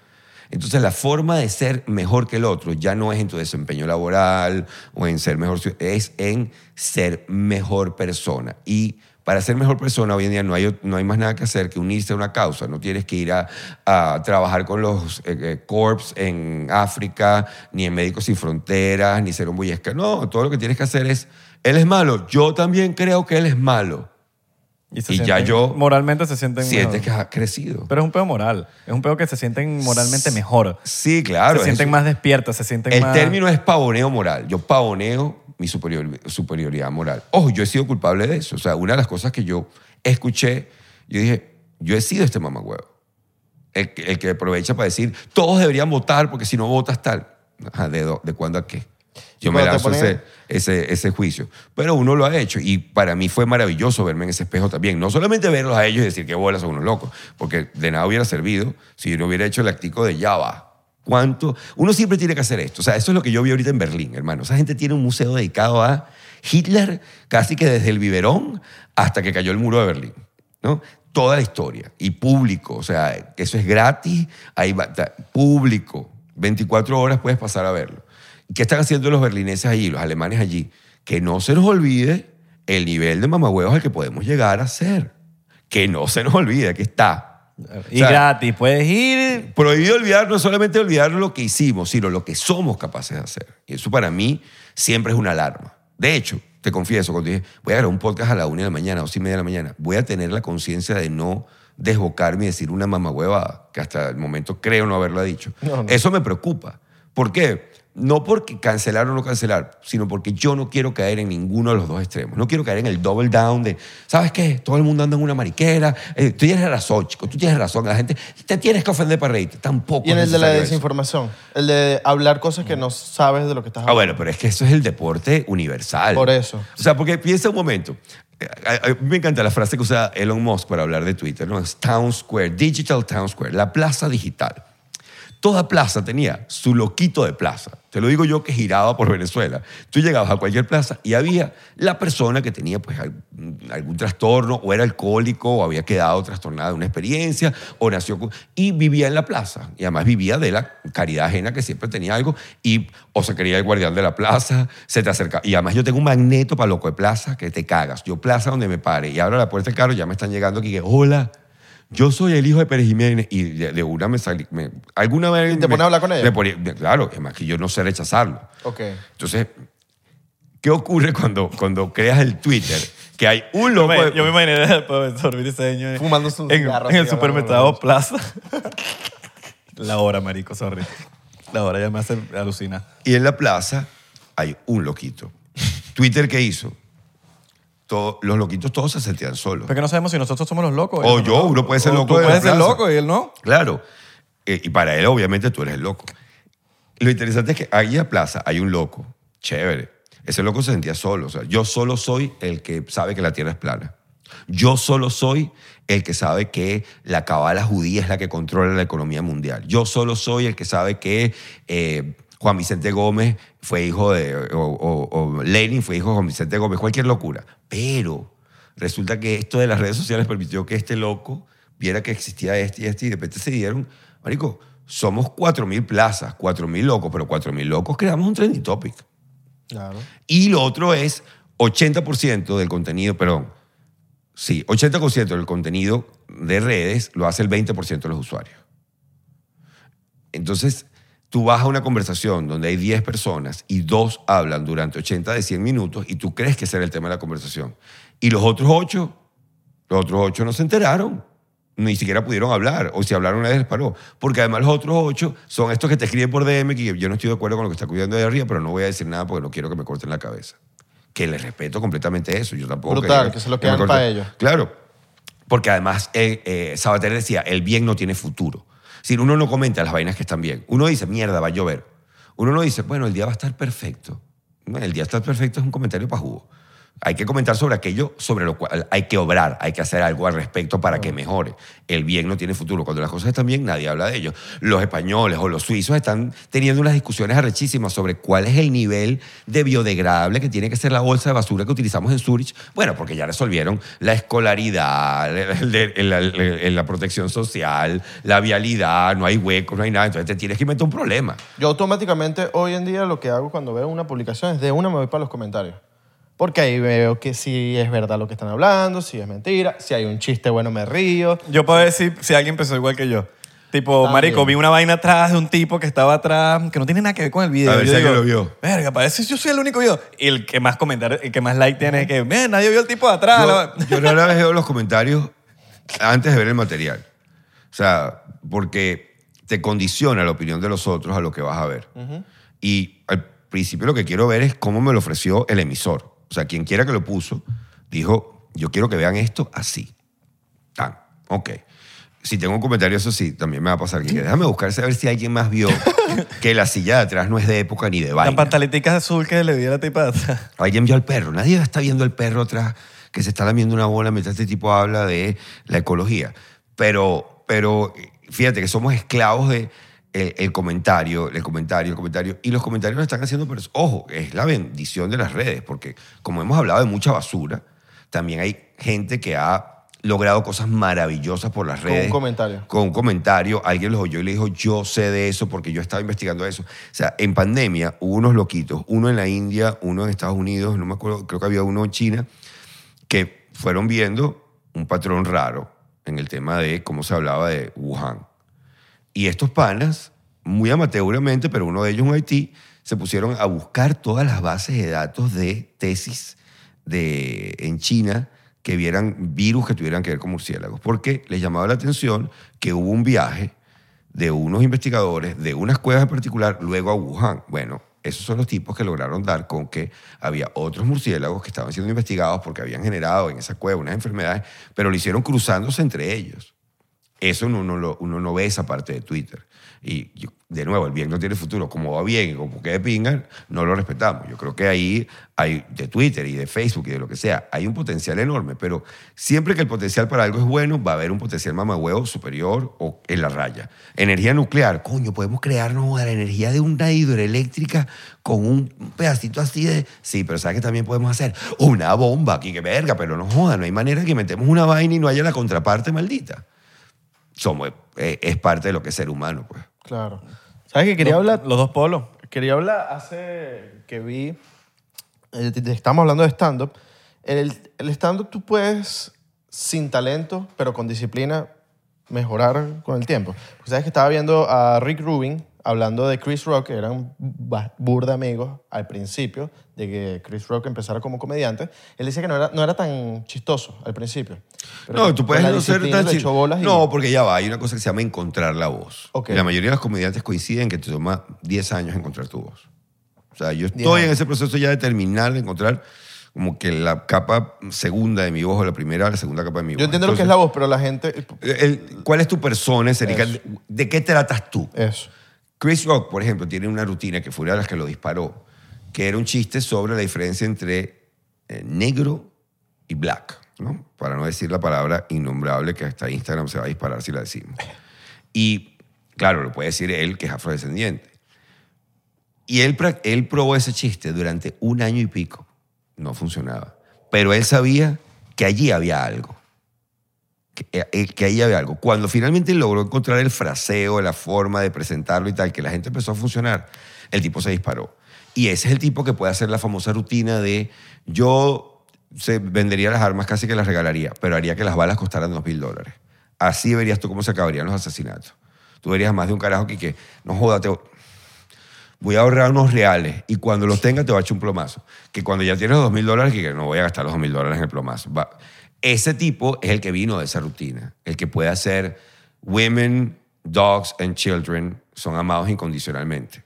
Entonces la forma de ser mejor que el otro ya no es en tu desempeño laboral o en ser mejor, es en ser mejor persona. Y para ser mejor persona hoy en día no hay, no hay más nada que hacer que unirse a una causa. No tienes que ir a, a trabajar con los eh, eh, corps en África, ni en Médicos Sin Fronteras, ni ser un bullesca. No, todo lo que tienes que hacer es, él es malo, yo también creo que él es malo. se y ya sienten- yo- Moralmente se sienten Sientes que has crecido. Pero es un peo moral. Es un peo que se sienten moralmente mejor. Sí, claro. se sienten eso. más despiertas, se sienten El más... término es pavoneo moral. Yo pavoneo mi superior- superioridad moral. Ojo, yo he sido culpable de eso. O sea, una de las cosas que yo escuché, yo dije, yo he sido este mamagüevo. El, que- el que aprovecha para decir, todos deberían votar porque si no votas tal. Ajá, ¿de, de cuándo a qué? Yo me lanzo ese, ese, ese juicio. Pero uno lo ha hecho y para mí fue maravilloso verme en ese espejo también. No solamente verlos a ellos y decir que bolas son unos locos, porque de nada hubiera servido si yo no hubiera hecho el actico de ya va. ¿Cuánto? Uno siempre tiene que hacer esto. O sea, eso es lo que yo vi ahorita en Berlín, hermano. Esa gente tiene un museo dedicado a Hitler casi que desde el biberón hasta que cayó el muro de Berlín. ¿no? toda la historia y público, o sea, eso es gratis, ta- público, 24 horas puedes pasar a verlo. ¿Y ¿Qué están haciendo los berlineses allí, los alemanes allí? Que no se nos olvide el nivel de mamagüevos al que podemos llegar a ser. Que no se nos olvide que está. Y O sea, gratis, puedes ir. Prohibido olvidar, no solamente olvidar lo que hicimos, sino lo que somos capaces de hacer. Y eso para mí siempre es una alarma. De hecho, te confieso, cuando dije, voy a grabar un podcast a la una de la mañana, dos y media de la mañana, voy a tener la conciencia de no desbocarme y decir una mamagüeva que hasta el momento creo no haberla dicho. No, no. Eso me preocupa. ¿Por qué? No porque cancelar o no cancelar, sino porque yo no quiero caer en ninguno de los dos extremos. No quiero caer en el double down de, ¿sabes qué? Todo el mundo anda en una mariquera. Eh, tú tienes razón, chico, tú tienes razón. La gente, te tienes que ofender para reírte. Tampoco Y en es el de la eso. desinformación. El de hablar cosas que no sabes de lo que estás Ah, hablando. bueno, pero es que eso es el deporte universal. Por eso. O sea, porque piensa un momento. A- a mí me encanta la frase que usa Elon Musk para hablar de Twitter, ¿no? Es Town Square, Digital Town Square, la plaza digital. Toda plaza tenía su loquito de plaza. Te lo digo yo que giraba por Venezuela. Tú llegabas a cualquier plaza y había la persona que tenía pues al- algún trastorno o era alcohólico o había quedado trastornada de una experiencia o nació y vivía en la plaza. Y además vivía de la caridad ajena que siempre tenía algo y o se quería el guardián de la plaza, se te acerca. Y además yo tengo un magneto para loco de plaza que te cagas. Yo plaza donde me pare y abro la puerta del carro ya me están llegando aquí que hola. Yo soy el hijo de Pérez Jiménez y de, de una me salí. me- alguna vez. ¿Y te me- pones a hablar con ella? me ponía- me- claro, además que yo no sé rechazarlo. Ok. Entonces, ¿qué ocurre cuando, cuando creas el Twitter? Que hay un Yo loco. de- yo me imaginé al profesor briseño en- Fumándose un en, cigarro en el supermercado Plaza. (laughs) La hora, marico, sorry. La hora ya me hace alucinar. Y en la plaza hay un loquito. ¿Twitter qué hizo? Todo- los loquitos todos se sentían solos. Porque no sabemos si nosotros somos los locos. O yo, no. uno puede ser O loco Tú puedes ser loco y él no. Claro. Eh, y para él, obviamente, tú eres el loco. Lo interesante es que ahí la plaza hay un loco. Chévere. Ese loco se sentía solo. O sea, yo solo soy el que sabe que la tierra es plana. Yo solo soy el que sabe que la cabala judía es la que controla la economía mundial. Yo solo soy el que sabe que eh, Juan Vicente Gómez fue hijo de. O, o- o Lenin fue hijo de Juan Vicente Gómez. Cualquier locura. Pero resulta que esto de las redes sociales permitió que este loco viera que existía este y este y de repente se dieron. Marico, somos 4.000 plazas, 4.000 locos, pero 4.000 locos creamos un trending topic. Claro. Y lo otro es 80% del contenido, perdón, sí, 80% del contenido de redes lo hace el 20% de los usuarios. Entonces, tú vas a una conversación donde hay 10 personas y dos hablan durante 80 de 100 minutos y tú crees que ese era el tema de la conversación. Y los otros 8, los otros 8 no se enteraron. Ni siquiera pudieron hablar, o si hablaron nadie les paró. Porque además los otros ocho son estos que te escriben por DM, que yo no estoy de acuerdo con lo que está cuidando de arriba, pero no voy a decir nada porque no quiero que me corten la cabeza. Que les respeto completamente eso. Yo tampoco. Brutal, que se lo quedan corten. pa' ellos. Claro. Porque además, eh, eh, Sabater decía, el bien no tiene futuro. Si uno no comenta las vainas que están bien, uno dice, mierda, va a llover. Uno no dice, bueno, el día va a estar perfecto. El día está perfecto es un comentario para jugo. Hay que comentar sobre aquello sobre lo cual hay que obrar, hay que hacer algo al respecto para que mejore. El bien no tiene futuro. Cuando las cosas están bien, nadie habla de ello. Los españoles o los suizos están teniendo unas discusiones arrechísimas sobre cuál es el nivel de biodegradable que tiene que ser la bolsa de basura que utilizamos en Zurich. Bueno, porque ya resolvieron la escolaridad, la protección social, la vialidad, no hay huecos, no hay nada. Entonces te tienes que inventar un problema. Yo automáticamente hoy en día lo que hago cuando veo una publicación es de una me voy para los comentarios. Porque ahí veo que si es verdad lo que están hablando, si es mentira, si hay un chiste bueno me río. Yo puedo decir si alguien pensó igual que yo. Tipo, También. marico, vi una vaina atrás de un tipo que estaba atrás, que no tiene nada que ver con el video. A ver Yo si alguien lo vio. Verga, parece que yo soy el único video. Y el que más comentarios, el que más like tiene es que, "Man, nadie vio el tipo de atrás. Yo, yo rara vez (laughs) veo los comentarios antes de ver el material. O sea, porque te condiciona la opinión de los otros a lo que vas a ver. Y al principio lo que quiero ver es cómo me lo ofreció el emisor. O sea, quien quiera que lo puso, dijo, yo quiero que vean esto así. Tan, ok. Si tengo un comentario, eso sí, también me va a pasar. Que déjame buscar, saber si alguien más vio (laughs) que la silla de atrás no es de época ni de La vaina. pantaletica azul que le a la tipa atrás. Alguien vio al perro. Nadie está viendo al perro atrás que se está lamiendo una bola mientras este tipo habla de la ecología. Pero, pero fíjate que somos esclavos de el, el comentario, el comentario, el comentario. Y los comentarios nos están haciendo... Pero, ojo, es la bendición de las redes, porque como hemos hablado de mucha basura, también hay gente que ha logrado cosas maravillosas por las Con un redes. comentario. Con un comentario. Alguien los oyó y le dijo, yo sé de eso porque yo estaba investigando eso. O sea, en pandemia hubo unos loquitos, uno en la India, uno en Estados Unidos, no me acuerdo, creo que había uno en China, que fueron viendo un patrón raro en el tema de cómo se hablaba de Wuhan. Y estos panas, muy amateuramente, pero uno de ellos en Haití, se pusieron a buscar todas las bases de datos de tesis de, en China que vieran virus que tuvieran que ver con murciélagos. Porque les llamaba la atención que hubo un viaje de unos investigadores de unas cuevas en particular luego a Wuhan. Bueno, esos son los tipos que lograron dar con que había otros murciélagos que estaban siendo investigados porque habían generado en esa cueva unas enfermedades, pero lo hicieron cruzándose entre ellos. Eso uno no, ve esa parte de Twitter. Y de nuevo, el bien no tiene futuro. Como va bien y como que de pinga, no lo respetamos. Yo creo que ahí hay de Twitter y de Facebook y de lo que sea, hay un potencial enorme. Pero siempre que el potencial para algo es bueno, va a haber un potencial mamahuevo superior o en la raya. Energía nuclear, coño, podemos crearnos la energía de una hidroeléctrica con un pedacito así de. Sí, pero ¿sabes que también podemos hacer? Una bomba aquí, que verga, pero no joda, no hay manera que metemos una vaina y no haya la contraparte maldita somos, eh, es parte de lo que es ser humano, pues. Claro. ¿Sabes qué? Quería hablar Los dos polos. Quería hablar hace que vi, eh, estamos hablando de stand-up. El, el stand-up tú puedes, sin talento, pero con disciplina, mejorar con el tiempo. Pues sabes que estaba viendo a Rick Rubin hablando de Chris Rock, eran burda amigos al principio de que Chris Rock empezara como comediante. Él decía que no era, no era tan chistoso al principio. Pero no, tú puedes no ser tan le chi- echó bolas y- No, porque ya va, hay una cosa que se llama encontrar la voz. Ok. Y la mayoría de los comediantes coinciden que te toma 10 años encontrar tu voz. O sea, yo 10 estoy en ese proceso ya de terminar de encontrar como que la capa segunda de mi voz o la primera la segunda capa de mi voz. Yo entiendo lo que es la voz, pero la gente... Entonces, el- ¿Cuál es tu persona? Eso. ¿De qué tratas tú? Eso. Chris Rock, por ejemplo, tiene una rutina que fue una de las que lo disparó, que era un chiste sobre la diferencia entre eh, negro y black, ¿no? Para no decir la palabra innombrable que hasta Instagram se va a disparar si la decimos. Y, claro, lo puede decir él, que es afrodescendiente. Y él, él probó ese chiste durante un año y pico. No funcionaba. Pero él sabía que allí había algo que, eh, que ahí había algo. Cuando finalmente logró encontrar el fraseo, la forma de presentarlo y tal, que la gente empezó a funcionar, el tipo se disparó. Y ese es el tipo que puede hacer la famosa rutina de yo se vendería las armas, casi que las regalaría, pero haría que las balas costaran dos mil dólares. Así verías tú cómo se acabarían los asesinatos. Tú verías más de un carajo que, que no joda, te, voy a ahorrar unos reales y cuando los tenga te va a echar un plomazo. Que cuando ya tienes los dos mil dólares, que no voy a gastar los dos mil dólares en el plomazo. Va. Ese tipo es el que vino de esa rutina, el que puede hacer women, dogs and children son amados incondicionalmente.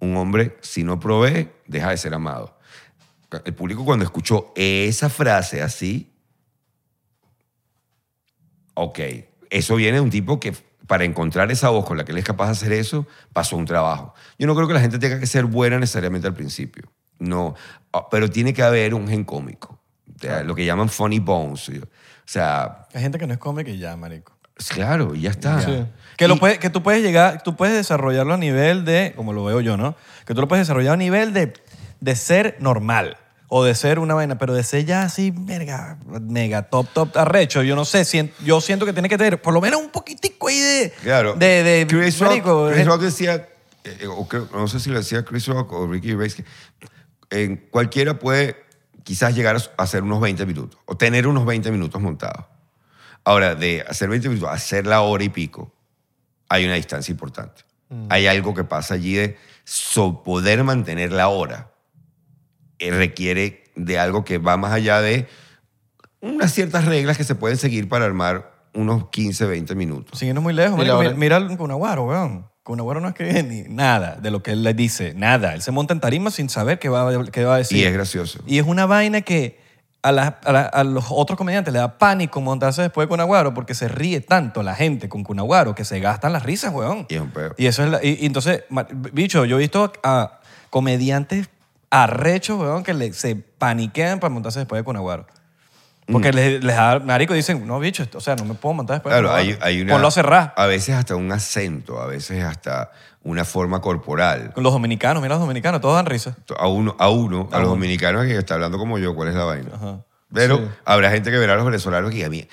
Un hombre, si no provee, deja de ser amado. El público cuando escuchó esa frase así, ok, eso viene de un tipo que para encontrar esa voz con la que él es capaz de hacer eso, pasó un trabajo. Yo no creo que la gente tenga que ser buena necesariamente al principio, no, Ah, pero tiene que haber un gen cómico, O sea, lo que llaman funny bones. O sea, Hay gente que no es cómica y ya, marico. claro, y ya está. Sí. Que, lo Y- puede- que tú puedes llegar, tú puedes desarrollarlo a nivel de, como lo veo yo, ¿no? Que tú lo puedes desarrollar a nivel de, de ser normal o de ser una vaina, pero de ser ya así, verga, mega top, top, arrecho. Yo no sé, sien- yo siento que tiene que tener por lo menos un poquitico ahí de. Claro. De, de Chris, Rock, marico, Chris eh, Rock decía, eh, o creo- no sé si lo decía Chris Rock o Ricky Gervais, que en cualquiera puede quizás llegar a hacer unos 20 minutos o tener unos 20 minutos montados. Ahora, de hacer 20 minutos a hacer la hora y pico, hay una distancia importante. Hay algo que pasa allí de so- poder mantener la hora. eh, requiere de algo que va más allá de unas ciertas reglas que se pueden seguir para armar unos 15, 20 minutos. Sin irnos muy lejos, mira, mira al Cunaguaro, weón. Cunaguaro no escribe ni nada de lo que él le dice, nada. Él se monta en tarima sin saber qué va, a- qué va a decir. Y es gracioso. Y es una vaina que a, la- a la- a los otros comediantes le da pánico montarse después de Cunaguaro porque se ríe tanto la gente con Cunaguaro que se gastan las risas, weón. Y es un peo. Y eso es la- y, y entonces, bicho, yo he visto a comediantes arrechos, weón, que le- se paniquean para montarse después de Cunaguaro. Porque Mm. les, les da marico y dicen, no, bicho, esto- o sea, no me puedo montar después Claro, hay, hay una... Ponlo a cerrar. A veces hasta un acento, a veces hasta una forma corporal. Con los dominicanos, mira los dominicanos, todos dan risa. A uno, a, uno, a, A los uno. dominicanos que está hablando como yo, ¿cuál es la vaina? Ajá. Pero Sí. habrá gente que verá a los venezolanos y a mí,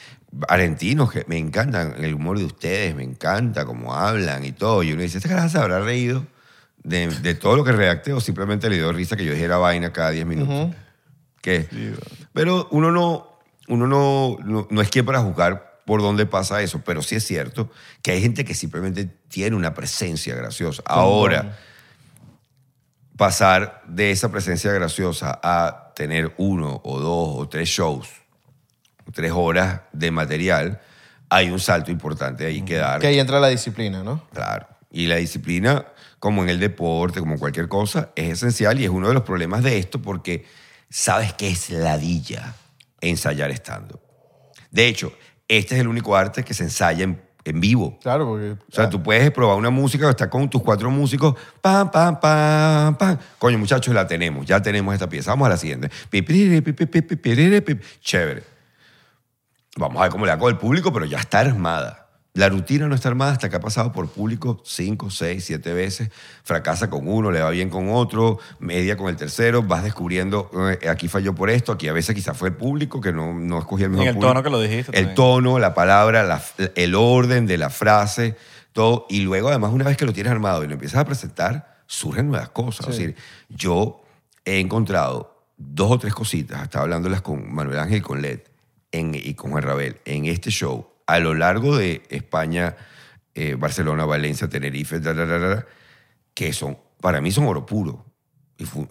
argentinos, que me encantan el humor de ustedes, me encanta cómo hablan y todo. Y uno dice, ¿este carajo se habrá reído de, de todo lo que redacté o simplemente le dio risa que yo dijera vaina cada 10 minutos? ¿Qué? Pero uno no, uno no, no, no es quien para juzgar por dónde pasa eso, pero sí es cierto que hay gente que simplemente tiene una presencia graciosa. Ahora, pasar de esa presencia graciosa a tener uno o dos o tres shows, tres horas de material, hay un salto importante ahí que dar. Que ahí entra la disciplina, ¿no? Claro. Y la disciplina, como en el deporte, como en cualquier cosa, es esencial y es uno de los problemas de esto porque sabes que es ladilla ensayar estando. De hecho, este es el único arte que se ensaya en, en vivo. Claro, porque... O sea, tú puedes probar una música, estar con tus cuatro músicos, pam, pam, pam, pam. Coño, muchachos, la tenemos, ya tenemos esta pieza. Vamos a la siguiente. Chévere. Vamos a ver cómo le hago el público, pero ya está armada. La rutina no está armada hasta que ha pasado por público cinco, seis, siete veces. Fracasa con uno, le va bien con otro, media con el tercero. Vas descubriendo, eh, aquí falló por esto, aquí a veces quizás fue el público que no, no escogía el Y mejor el público. tono que lo dijiste El también. tono, la palabra, la- el orden de la frase, todo. Y luego, además, una vez que lo tienes armado y lo empiezas a presentar, surgen nuevas cosas. Es decir, yo he encontrado dos o tres cositas, estaba hablándolas con Manuel Ángel y con Led en- y con Juan Rabel en este show a lo largo de España, eh, Barcelona, Valencia, Tenerife, da, da, da, que son, para mí son oro puro.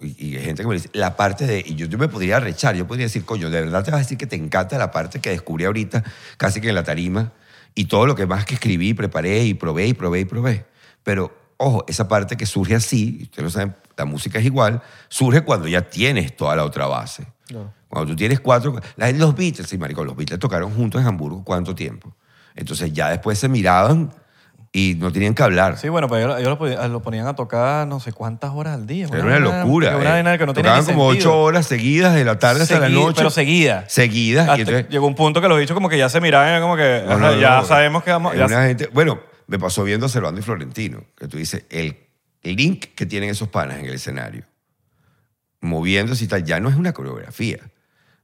Y, hay gente que me dice, la parte de, y yo, yo me podría rechar, yo podría decir, coño, de verdad te vas a decir que te encanta la parte que descubrí ahorita, casi que en la tarima, y todo lo que más que escribí, preparé y probé y probé y probé. Pero, ojo, esa parte que surge así, ustedes lo saben, la música es igual, surge cuando ya tienes toda la otra base. No. Cuando tú tienes cuatro... Los Beatles, sí, marico, los Beatles tocaron juntos en Hamburgo ¿cuánto tiempo? Entonces ya después se miraban y no tenían que hablar. Sí, bueno, pues ellos, ellos lo, ponían a tocar no sé cuántas horas al día. Era una locura. Una eh. que no Tocaban como sentido. ocho horas seguidas de la tarde hasta la noche. Pero seguida. Seguidas. Hasta y entonces- llegó un punto que los bichos como que ya se miraban como que No, no, ya sabemos que vamos... Ya una gente, bueno, me pasó viendo a Cervando y Florentino, que tú dices, el link que tienen esos panas en el escenario, moviéndose y tal, ya no es una coreografía.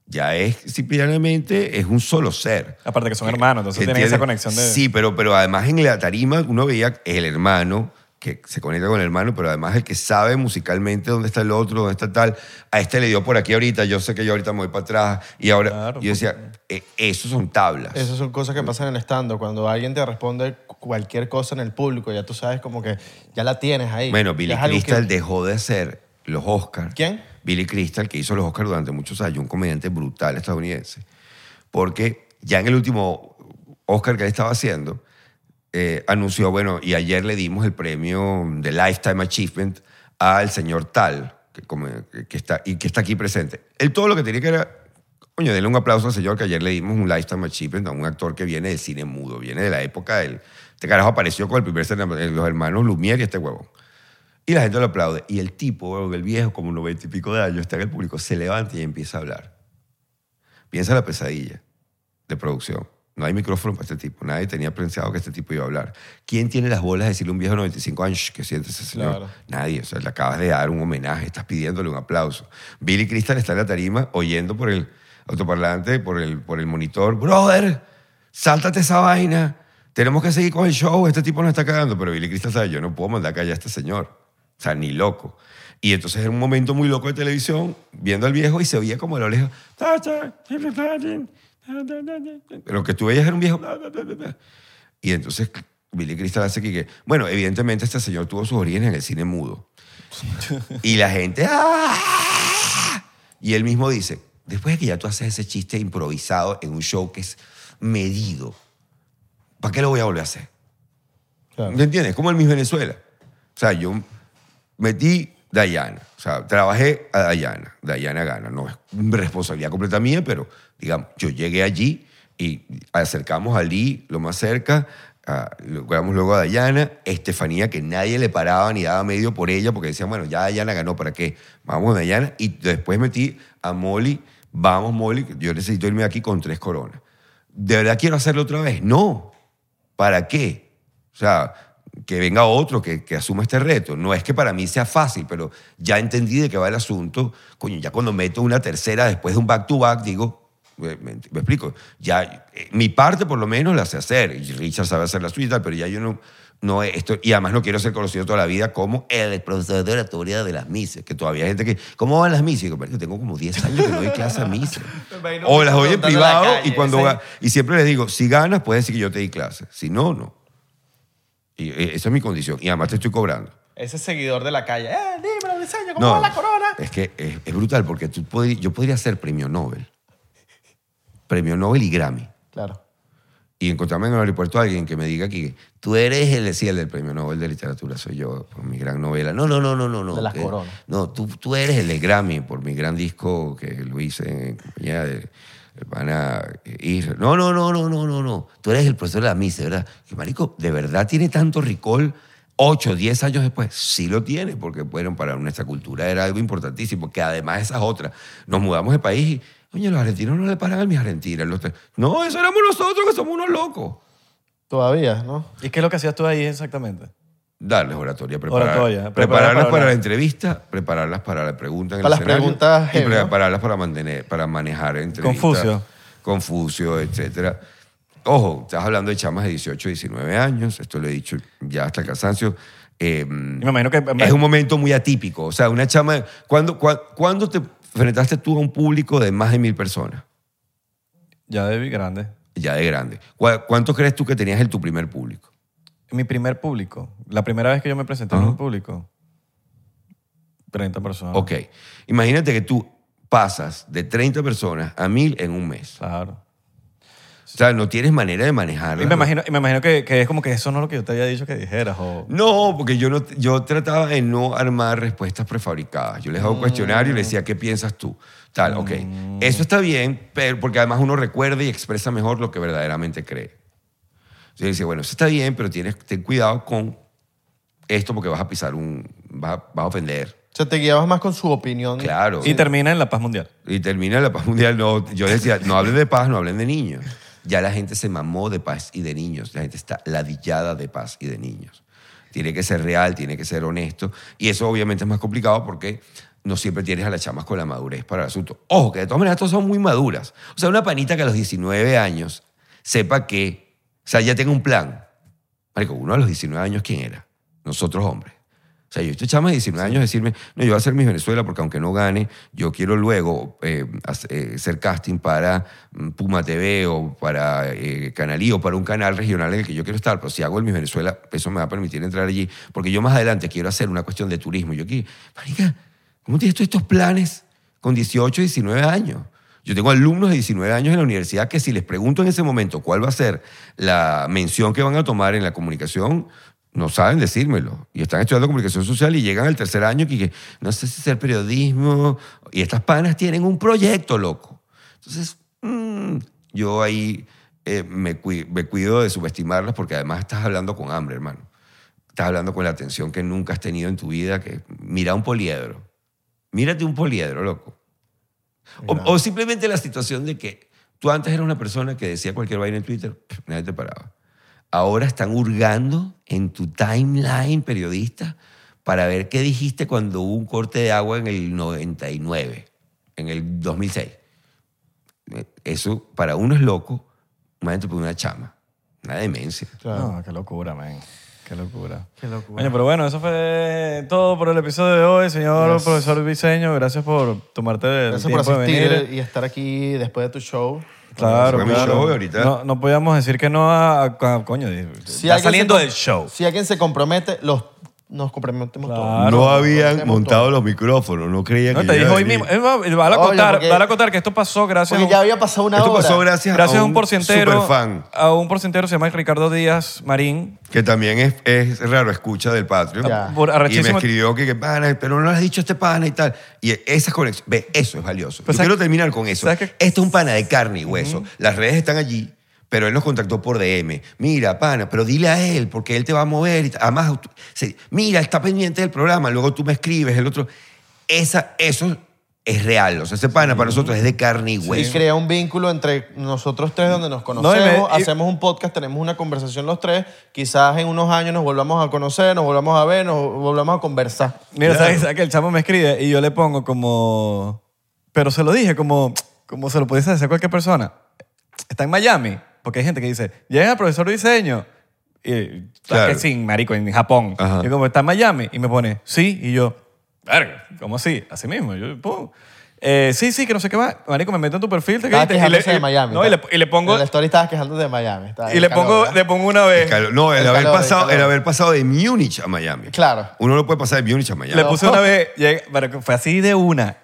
Ya es simplemente, es un solo ser. Aparte que son hermanos, entonces tienen esa conexión de... Sí, pero, pero además en la tarima uno veía el hermano que se conecta con el hermano, pero además el que sabe musicalmente dónde está el otro, dónde está tal. A este le dio por aquí ahorita, yo sé que yo ahorita me voy para atrás. Y ahora, Claro, yo decía, eh, esos son tablas. Esas son cosas que pasan en el stand Cuando alguien te responde cualquier cosa en el público, ya tú sabes como que ya la tienes ahí. Bueno, Billy algo que- Crystal dejó de hacer los Oscars. ¿Quién? Billy Crystal, que hizo los Oscars durante muchos años, un comediante brutal estadounidense. Porque ya en el último Oscar que él estaba haciendo, eh, anunció, bueno, y ayer le dimos el premio de Lifetime Achievement al señor Tal, que, come- que está, y que está aquí presente. Él todo lo que tenía que era, coño, denle un aplauso al señor que ayer le dimos un Lifetime Achievement a un actor que viene del cine mudo, viene de la época del... Este carajo apareció con el primer cine- los hermanos Lumière y este huevón. Y la gente lo aplaude. Y el tipo, el viejo, como noventa y pico de años, está en el público, se levanta y empieza a hablar. Piensa la pesadilla de producción. No hay micrófono para este tipo. Nadie tenía pensado que este tipo iba a hablar. ¿Quién tiene las bolas de decirle a un viejo de 95 años "Shh, que siente ese señor? Claro. Nadie. O sea, le acabas de dar un homenaje, estás pidiéndole un aplauso. Billy Crystal está en la tarima oyendo por el autoparlante, por el, por el monitor. Brother, sáltate esa vaina. Tenemos que seguir con el show. Este tipo nos está cagando. Pero Billy Crystal sabe, yo no puedo mandar a callar a este señor. O sea, ni loco. Y entonces era un momento muy loco de televisión, viendo al viejo y se oía como a lo lejos. Lo que tú veías era un viejo. Y entonces Billy Crystal hace que, bueno, evidentemente este señor tuvo sus orígenes en el cine mudo. Y la gente, ¡ah! Y él mismo dice, después de que ya tú haces ese chiste improvisado en un show que es medido, ¿para qué lo voy a volver a hacer? Claro. ¿Me entiendes? Como en Miss Venezuela. O sea, yo metí Dayana. O sea, trabajé a Dayana. Dayana gana. No es responsabilidad completa mía, pero digamos, yo llegué allí y acercamos a Lee lo más cerca. a- logramos luego a Dayana. Estefanía, que nadie le paraba ni daba medio por ella, porque decían, bueno, ya Dayana ganó, ¿para qué? Vamos a Dayana. Y después metí a Molly. Vamos, Molly, yo necesito irme aquí con tres coronas. ¿De verdad quiero hacerlo otra vez? No. ¿Para qué? O sea, que venga otro que, que asuma este reto. No es que para mí sea fácil, pero ya entendí de qué va el asunto. Coño, ya cuando meto una tercera después de un back-to-back, digo, Me, me- me explico. Ya, eh, mi parte por lo menos la sé hacer. Y Richard sabe hacer la suya, pero ya yo no, no esto Y además no quiero ser conocido toda la vida como el profesor de oratoria de las mises. Que todavía hay gente que, ¿cómo van las mises? Y "Marico, tengo como 10 años que no doy clase a (laughs) imagino o las doy en la privado calle, y cuando sí. Y siempre les digo, si ganas, puedes decir que yo te di clase. Si no, no. Y eh, esa es mi condición. Y además te estoy cobrando. Ese seguidor de la calle. ¡Eh, dímelo, diseño! ¿Cómo No, va la corona? Es que es, es brutal porque tú podri- yo podría ser premio Nobel. Premio Nobel y Grammy. Claro. Y encontrarme en el aeropuerto a alguien que me diga que tú eres el, sí, el del premio Nobel de literatura, soy yo por mi gran novela. No, no, no, no, no. no De las que- coronas. No, tú, tú eres el del Grammy por mi gran disco que lo hice en compañía de el pana Israel. No, no, no, no, no, no, no. Tú eres el profesor de la misa, ¿verdad? Que marico, ¿de verdad tiene tanto ricol? Ocho, diez años después, sí lo tiene, porque bueno, para nuestra cultura era algo importantísimo, que además esas otras, nos mudamos de país y, oye, los argentinos no le paran a mis argentinas. Los no, eso éramos nosotros que somos unos locos. Todavía, ¿no? ¿Y qué es lo que hacías tú ahí exactamente? Darles oratoria, preparar- Oratoria, preparar prepararlas para para, la entrevista, prepararlas para la pregunta en Para el las escenario preguntas y prepararlas para, mantener, para manejar entrevistas. Confucio. Confucio, etcétera. Ojo, estás hablando de chamas de 18, 19 años, esto lo he dicho ya hasta el cansancio. Eh, me imagino que... es un momento muy atípico. O sea, una chama... ¿cuándo, cua- ¿Cuándo te enfrentaste tú a un público de más de mil personas? Ya de grande. Ya de grande. ¿Cuá- ¿Cuánto crees tú que tenías en tu primer público? Mi primer público. La primera vez que yo me presenté en Ajá. un público. 30 personas. Ok. Imagínate que tú pasas de 30 personas a mil en un mes. Claro. O sea, no tienes manera de manejarlo. Y me imagino, y me imagino que, que es como que eso no es lo que yo te había dicho que dijeras. O... No, porque yo, no, yo trataba de no armar respuestas prefabricadas. Yo les hago un cuestionario y les decía, ¿qué piensas tú? Tal, ok. Eso está bien, pero porque además uno recuerda y expresa mejor lo que verdaderamente cree. Yo decía, bueno, eso está bien, pero tienes, ten cuidado con esto porque vas a pisar un... vas a, vas a ofender. O sea, te guiabas más con su opinión. Claro. Y termina en la paz mundial. Y termina la paz mundial. No, yo decía, no hablen de paz, no hablen de niños. Ya la gente se mamó de paz y de niños. La gente está ladillada de paz y de niños. Tiene que ser real, tiene que ser honesto. Y eso obviamente es más complicado porque no siempre tienes a las chamas con la madurez para el asunto. Ojo, que de todas maneras todas son muy maduras. O sea, una panita que a los 19 años sepa que, o sea, ya tenga un plan. Marico, uno a los 19 años, ¿quién era? Nosotros hombres. O sea, yo estoy chama de 19 años decirme, no, yo voy a hacer mi Venezuela porque aunque no gane, yo quiero luego eh, hacer eh, hacer casting para mm, Puma TV o para eh, Canalí o para un canal regional en el que yo quiero estar. Pero si hago el Miss Venezuela, eso me va a permitir entrar allí. Porque yo más adelante quiero hacer una cuestión de turismo. Yo aquí, marica, ¿cómo tienes todos estos planes con 18, 19 años? Yo tengo alumnos de 19 años en la universidad que si les pregunto en ese momento cuál va a ser la mención que van a tomar en la comunicación, no saben decírmelo. Y están estudiando comunicación social y llegan al tercer año y que no sé si hacer periodismo. Y estas panas tienen un proyecto, loco. Entonces, mm, yo ahí eh, me cuido de subestimarlas porque además estás hablando con hambre, hermano. Estás hablando con la atención que nunca has tenido en tu vida. Que, mira un poliedro. Mírate un poliedro, loco. O, o simplemente la situación de que tú antes eras una persona que decía cualquier vaina en Twitter, nadie te paraba. Ahora están hurgando en tu timeline periodista para ver qué dijiste cuando hubo un corte de agua en el 99, en el 2006. Eso para uno es loco, imagínate por una chama, una demencia. Claro. No, qué locura, man. Qué locura. Qué locura. Oye, pero bueno, eso fue todo por el episodio de hoy, señor Gracias. profesor Diseño. Gracias por tomarte el Gracias por tiempo de venir. asistir y estar aquí después de tu show. Claro, claro. show ahorita. No, no podíamos decir que no a, a- a- coño. Si está saliendo se del show. Si alguien se compromete, los, nos comprometemos Claro. todos. no habían comprometemos montado todos. los micrófonos, no creía No, que te yo dijo iba a hoy venir. mismo. Es más, vale a Oye, contar, porque- vale a contar que esto pasó gracias a Porque un, ya había pasado una Esto hora. pasó gracias, gracias a un un porcientero. superfan. A un porcientero se llama Ricardo Díaz Marín. Que también es, es raro, escucha del Patreon. Ya. Por y me arrechísimo- escribió que, que pana, pero no le has dicho a este pana y tal. Y esa conexión, ve, eso es valioso. Pues, Yo ¿sabes- quiero terminar con eso. sabes qué? Este es un pana de carne y hueso. Las redes están allí, pero él nos contactó por DM. Mira, pana, pero dile a él, porque él te va a mover. Y. Además, mira, está pendiente del programa. Luego tú me escribes, el otro. Esa, eso es real. O sea, ese pana para nosotros es de carne y Y hueso. crea un vínculo entre nosotros tres donde nos No, conocemos, y me- y- hacemos un podcast, tenemos una conversación los tres, quizás en unos años nos volvamos a conocer, nos volvamos a ver, nos volvamos a conversar. Mira, Claro. ¿sabes, sabes que el chamo me escribe y yo le pongo como... Pero se lo dije como... como se lo pudiese hacer cualquier persona. Está en Miami, porque hay gente que dice, llega el profesor de diseño. Y Claro. que sin marico, en Japón. Ajá. Yo como, ¿está en Miami? Y me pone, sí. Y yo, verga, ¿cómo así? Así mismo. Yo, pum. Eh, sí, sí, que no sé qué más. Marico, me meto en tu perfil. te Estaba y le- quejándose y- de Miami. No, y le, y le pongo, En la story estabas quejándote de Miami. y le calor, pongo, le pongo una vez. Calor- No, el, El haber calor, el pasado, el, haber pasado de Múnich a Miami. Claro. Uno no puede pasar de Múnich a Miami. Le puse una (laughs) vez, pero fue así de una.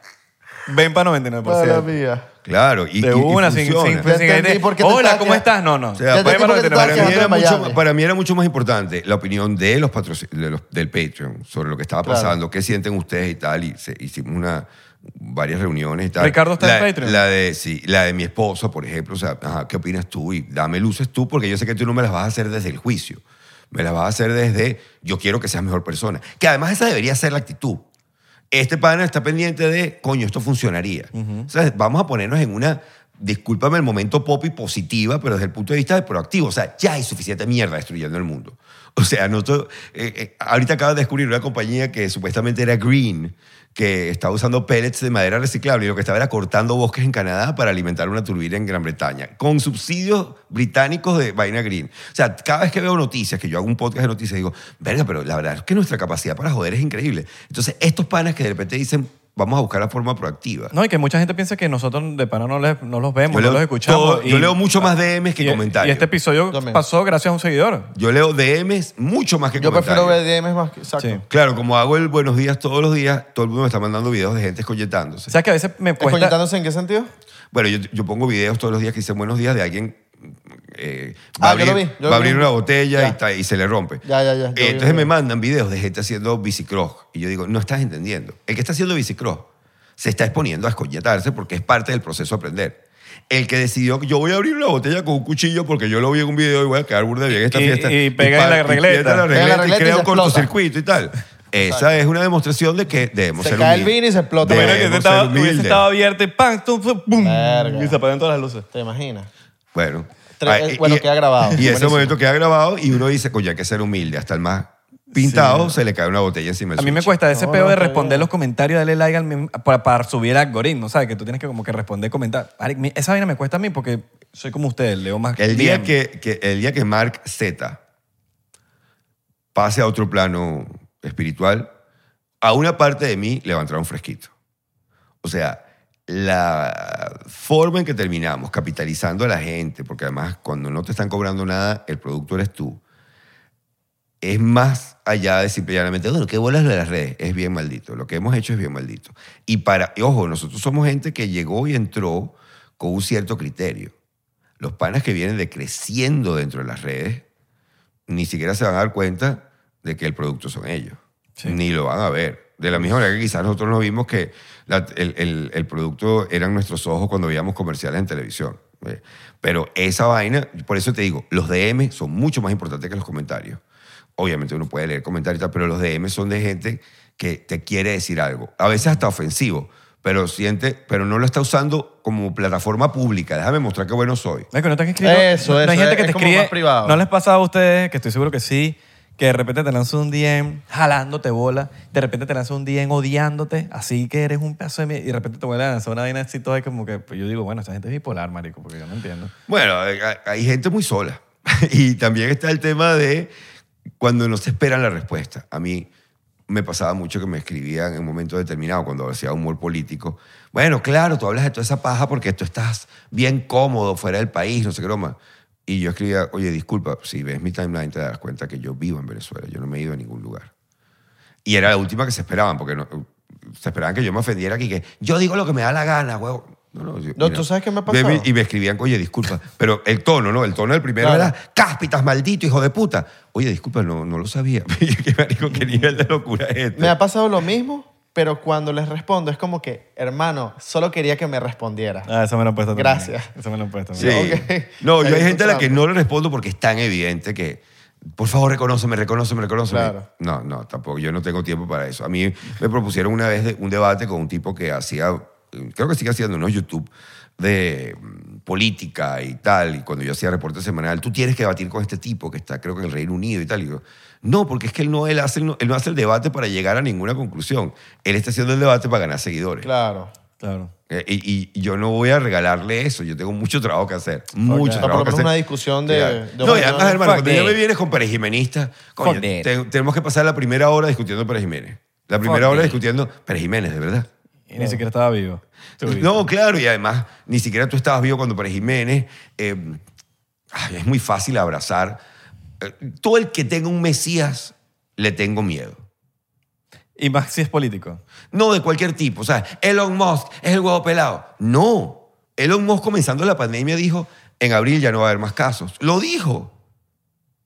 Ven para 99%. Madre mía. Claro, y, De y- y una, sin, sin, funciona. sin- entendí por qué te Hola, ¿cómo estás? No, no. O sea, Ya para qué te 99%. para, mí era mucho, para mí era mucho más importante la opinión de los patroci- de los- del Patreon sobre lo que estaba Claro. pasando, qué sienten ustedes y tal. Y se- hicimos una, varias reuniones y tal. Ricardo está la, en Patreon. La de, sí, la de mi esposa, por ejemplo. O sea, ajá, ¿qué opinas tú? Y dame luces tú, porque yo sé que tú no me las vas a hacer desde el juicio. Me las vas a hacer desde yo quiero que seas mejor persona. Que además esa debería ser la actitud. Este pana está pendiente de, coño, esto funcionaría. O sea, vamos a ponernos en una, discúlpame el momento pop y positiva, pero desde el punto de vista de proactivo. O sea, ya hay suficiente mierda destruyendo el mundo. O sea, no to- eh, eh, ahorita acabo de descubrir una compañía que supuestamente era green, que estaba usando pellets de madera reciclable y lo que estaba era cortando bosques en Canadá para alimentar una turbina en Gran Bretaña, con subsidios británicos de vaina green. O sea, cada vez que veo noticias, que yo hago un podcast de noticias, digo, verga, pero la verdad es que nuestra capacidad para joder es increíble. Entonces, estos panas que de repente dicen, vamos a buscar la forma proactiva. No, y que mucha gente piensa que nosotros de pana no, les- no los vemos, no los escuchamos. todo- yo leo mucho más DMs que y- comentarios. Y este episodio También. pasó gracias a un seguidor. Yo leo DMs mucho más que Yo prefiero comentarios. ver DMs más que... Exacto. Sí. Claro, como hago el buenos días todos los días, todo el mundo me está mandando videos de gente escolletándose. O sea, que a veces me cuesta... ¿Escoñetándose en qué sentido? Bueno, yo, yo pongo videos todos los días que dicen buenos días de alguien eh, va, Ah, a yo lo abrir, vi, yo lo va a vi. abrir una botella Ya. y, ta- y se le rompe. Ya, ya, vi Eh, entonces me video. mandan videos de gente haciendo bicicross. Y yo digo, no estás entendiendo. El que está haciendo bicicross se está exponiendo a escolletarse porque es parte del proceso de aprender. El que decidió que yo voy a abrir una botella con un cuchillo porque yo lo vi en un video y voy a quedar burda bien en esta Y- fiesta. y pega en pa- la regleta. la Pega en la regleta regleta y y crea se un cortocircuito y tal. Esa es una demostración de que debemos Se ser cae el humildes. vino y se explota. Imagina que estaba, hubiese humildes. estado abierto y ¡pam! ¡pum! Y se apagan todas las luces. ¿Te imaginas? Bueno. Tre- Ah, bueno, queda grabado. Y ese momento queda grabado y uno dice, coño, hay que ser humilde. Hasta el más pintado se le cae una botella encima del A mí me cuesta ese No, peo no, de responder los comentarios, darle like al mem- para, para subir algoritmos, ¿sabes? Que tú tienes que como que responder comentarios. Esa vaina me cuesta a mí porque soy como ustedes, leo más El día, que, que- el día que Mark Z pase a otro plano espiritual, a una parte de mí levantará un fresquito. O sea, la forma en que terminamos capitalizando a la gente, porque además cuando no te están cobrando nada, el producto eres tú, es más allá de simplemente, bueno, ¿qué bolas de las redes? Es bien maldito. Lo que hemos hecho es bien maldito. Y para, y ojo, nosotros somos gente que llegó y entró con un cierto criterio. Los panas que vienen de creciendo dentro de las redes, ni siquiera se van a dar cuenta de que el producto son ellos. Sí. Ni lo van a ver. De la misma manera que quizás nosotros nos vimos que la- el, el- el producto eran nuestros ojos cuando veíamos comerciales en televisión. ¿eh? Pero esa vaina, por eso te digo, los DM son mucho más importantes que los comentarios. Obviamente uno puede leer comentarios, y tal, pero los DM son de gente que te quiere decir algo. A veces hasta ofensivo, pero siente, pero no lo está usando como plataforma pública. Déjame mostrar qué bueno soy. Es que no te han escrito. Eso, no, eso, hay gente es- que te es como escribe. más privado. ¿No les pasa a ustedes, que estoy seguro que sí, que de repente te lanza un DM jalándote bola, de repente te lanza un DM odiándote, así que eres un pedazo de mierda, y de repente te vuelve a lanzar una vaina así toda como que. Pues yo digo, bueno, esta gente es bipolar, marico, porque yo no entiendo. Bueno, hay, hay gente muy sola. (laughs) y también está el tema de cuando no se esperan la respuesta. A mí me pasaba mucho que me escribían en un momento determinado, cuando hacía humor político. Bueno, claro, tú hablas de toda esa paja porque tú estás bien cómodo fuera del país, no sé qué broma. Y yo escribía, oye, disculpa, si ves mi timeline te das cuenta que yo vivo en Venezuela, yo no me he ido a ningún lugar. Y era la última que se esperaban, porque no- se esperaban que yo me ofendiera aquí, que yo digo lo que me da la gana, huevo. No, no, yo- No, ¿tú sabes qué me ha pasado? Y me escribían, oye, disculpa, pero el tono, ¿no? El tono del primero Claro. era, cáspitas, maldito, hijo de puta. Oye, disculpa, no, no lo sabía. (laughs) ¿Qué, marico, qué nivel de locura es este? Me ha pasado lo mismo, pero cuando les respondo es como que, hermano, solo quería que me respondiera. Ah, eso me lo han puesto también. Gracias. Eso me lo han puesto (laughs) Sí. también. Ok. No, yo hay gente a la que no le respondo porque es tan evidente que, por favor, reconóceme, reconóceme, reconóceme. Claro. No, no, tampoco. Yo no tengo tiempo para eso. A mí me propusieron una vez de- un debate con un tipo que hacía, creo que sigue haciendo, ¿no? YouTube, de mm, política y tal. Y cuando yo hacía reporte semanal, tú tienes que debatir con este tipo que está, creo que en el Reino Unido y tal. Y yo, no, porque es que él no, él hace, él no, él no hace el debate para llegar a ninguna conclusión. Él está haciendo el debate para ganar seguidores. Claro. Claro. Eh, y, y yo no voy a regalarle eso. Yo tengo mucho trabajo que hacer. Mucho trabajo lo que hacer. una discusión de- de no, y además, hermano, cuando ya me vienes con Pérez Jimenista, coño, te- tenemos que pasar la primera hora discutiendo Pérez Jiménez. La primera Fuck hora discutiendo Pérez Jiménez, de verdad. Y ni siquiera estaba vivo. No, claro, y además ni siquiera tú estabas vivo cuando Pérez Jiménez. eh, ay, es muy fácil abrazar. Todo el que tenga un Mesías, le tengo miedo. Y más si es político. No de cualquier tipo. O sea, Elon Musk es el huevo pelado. No. Elon Musk comenzando la pandemia dijo, en abril ya no va a haber más casos. Lo dijo.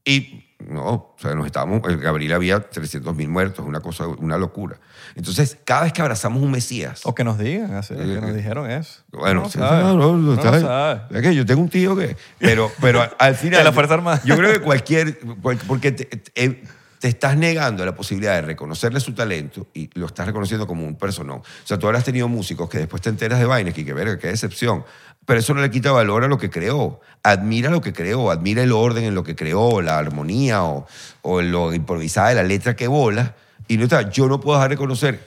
Y no, o sea, nos estábamos, en abril había 300 mil muertos, una cosa, una locura. Entonces, cada vez que abrazamos un Mesías, O que nos digan, así, que nos dijeron eso. Bueno, no sabe. no, no, No bien. sabe. Es que yo tengo un tío que... Pero, pero al final... (laughs) De la Fuerza Armada. Yo creo que cualquier... cual- porque te, te- te estás negando la posibilidad de reconocerle su talento y lo estás reconociendo como un personón. O sea, tú has tenido músicos que después te enteras de vainas y que verga, qué decepción. Pero eso no le quita valor a lo que creó. Admira lo que creó, admira el orden en lo que creó, la armonía o, o lo improvisada de la letra que bola. Y no está, yo no puedo dejar de reconocer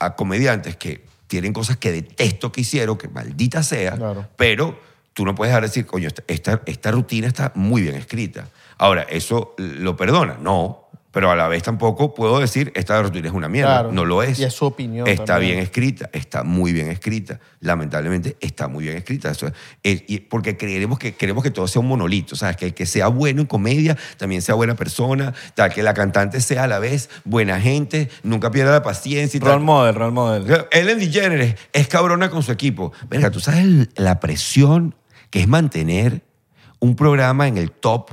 a comediantes que tienen cosas que detesto que hicieron, que maldita sea, Claro. pero tú no puedes dejar de decir, coño, esta, esta, esta rutina está muy bien escrita. Ahora, ¿eso lo perdona? No. Pero a la vez tampoco puedo decir, esta rutina es una mierda. Claro. No lo es. Y es su opinión Está también. bien escrita, está muy bien escrita. Lamentablemente está muy bien escrita. Eso es- es- y porque queremos que, queremos que todo sea un monolito. ¿sabes? Que el que sea bueno en comedia también sea buena persona. Tal, que la cantante sea a la vez buena gente, nunca pierda la paciencia y tal. Role model, role model. sea, Ellen DeGeneres es cabrona con su equipo. Verga, ¿tú sabes el- la presión que es mantener un programa en el top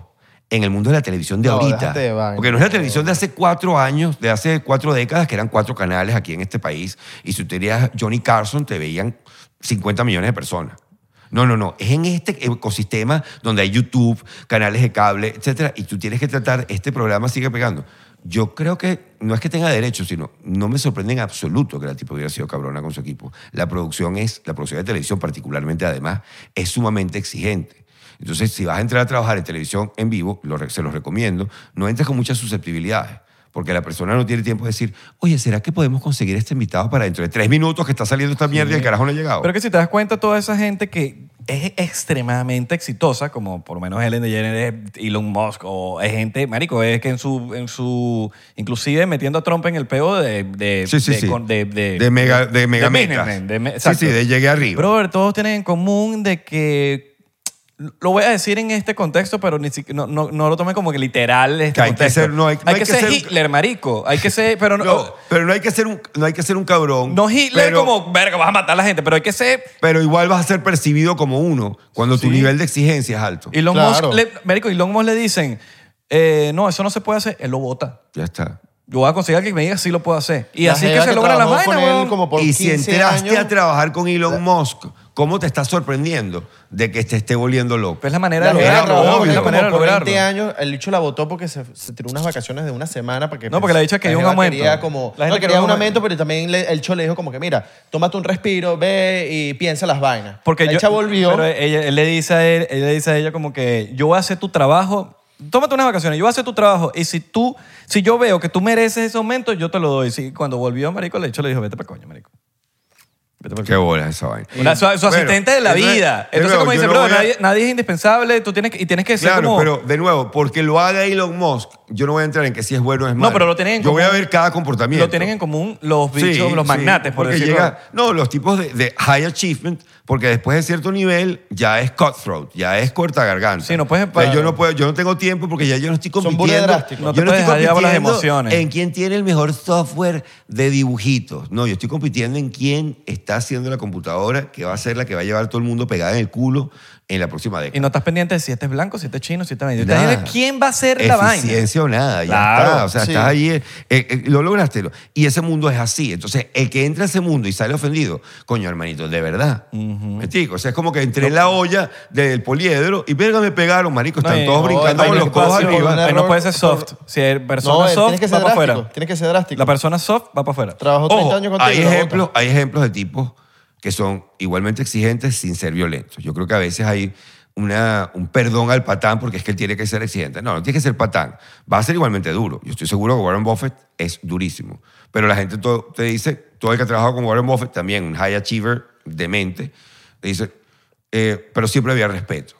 en el mundo de la televisión de No, ahorita? de vaina, Porque no es la televisión de hace cuatro años, de hace cuatro décadas, que eran cuatro canales aquí en este país. Y si tú tenías Johnny Carson, te veían 50 millones de personas. No, no, no. Es en este ecosistema donde hay YouTube, canales de cable, etcétera, y tú tienes que tratar, este programa sigue pegando. Yo creo que no es que tenga derecho, sino no me sorprende en absoluto que la tipo hubiera sido cabrona con su equipo. La producción es, la producción de televisión particularmente además, es sumamente exigente. Entonces, si vas a entrar a trabajar en televisión en vivo, lo se los recomiendo, no entres con muchas susceptibilidades. Porque la persona no tiene tiempo de decir, oye, ¿será que podemos conseguir este invitado para dentro de tres minutos que está saliendo esta mierda y el carajo no ha llegado? Pero que si te das cuenta, toda esa gente que es extremadamente exitosa, como por lo menos Ellen DeGeneres, Elon Musk, o es gente, marico, es que en su, en su inclusive metiendo a Trump en el peo de... de Sí, sí, de, sí. con- de, de, De mega- de mega metas. de me- Sí, sí, de llegué arriba. Brother, todos tienen en común de que... Lo voy a decir en este contexto, pero ni siquiera, no, no, no lo tomen como que literal este Que hay que contexto. ser- no hay- no hay que, que ser ser un- Hitler, marico. Hay que ser... Pero no, No, pero no hay que ser un, no hay que ser un cabrón. no Hitler pero, como, verga, vas a matar a la gente, pero hay que ser... Pero igual vas a ser percibido como uno cuando tu nivel de exigencia es alto. Elon Claro. Musk, le, marico, Elon Musk le dicen, eh, no, eso no se puede hacer. Él lo vota. Ya está. Yo voy a conseguir que me diga si lo puedo hacer. Y La así es que se logran las vainas, y si 15 entraste años, a trabajar con Elon Musk, ¿cómo te estás sorprendiendo de que te esté volviendo loco? Pues es la manera La de lograrlo. obvio, es la como manera de por lograrlo. 20 años, el bicho la votó porque se, se tiró unas vacaciones de una semana para que No, porque la bicha quería un jeva aumento. Quería como, La gente no, quería quería un un aumento, pero también le- el cho le dijo como que, mira, tómate un respiro, ve y piensa las vainas. Porque la yo, bicha volvió. Pero ella, él le dice a él, él le dice a ella como que yo voy a hacer tu trabajo. Tómate unas vacaciones, yo voy a hacer tu trabajo. Y si tú, si yo veo que tú mereces ese aumento, yo te lo doy. Si cuando volvió, marico, le hecho le dijo, vete para coño, marico. Vete Qué bola esa vaina. Una- su, asistente de la vida. de Entonces, nuevo, como yo dice, no bro, voy a- nadie, nadie es indispensable, tú tienes que, y tienes que ser Claro, como... pero de nuevo, porque lo haga Elon Musk, yo no voy a entrar en que si es bueno o es malo. pero lo tienen en Yo voy a común. ver cada comportamiento. Lo tienen en común los bichos, Sí, los sí, magnates, por porque decirlo. llega- no, los tipos de, de high achievement, porque después de cierto nivel ya es cutthroat, ya es corta garganta. Sí, no puedes- O sea, yo no puedo, yo no tengo tiempo porque ya yo no estoy Son compitiendo. drásticos. No te yo no estoy las emociones. en quién tiene el mejor software de dibujitos. No, yo estoy compitiendo en quién está haciendo la computadora que va a ser la que va a llevar a todo el mundo pegada en el culo en la próxima década. Y no estás pendiente de si este es blanco, si este es chino, si este es medio. Nada. Estás ¿Quién va a hacer la vaina? Eficiencia o nada, ya Claro, está. O sea, sí. estás ahí, eh, eh, lo lograste. Y ese mundo es así. Entonces, el que entra a ese mundo y sale ofendido, coño, hermanito, de verdad. ¿Me explico? O sea, es como que entré en la olla del poliedro y verga, me pegaron, marico. Están No, y- todos no, brincando con los es codos fácil, arriba. una- Ahí no puede ser soft. Si es persona No, soft, tiene que ser va para drástico. afuera. Tiene que ser drástico. La persona soft va para afuera. Trabajó 30 Ojo, años contigo. hay y lo ejemplos, hay ejemplos de tipos que son igualmente exigentes sin ser violentos. Yo creo que a veces hay una, un perdón al patán porque es que él tiene que ser exigente. No, no tiene que ser patán. Va a ser igualmente duro. Yo estoy seguro que Warren Buffett es durísimo. Pero la gente todo- te dice, todo el que ha trabajado con Warren Buffett, también un high achiever demente, te dice, eh, pero siempre había respeto.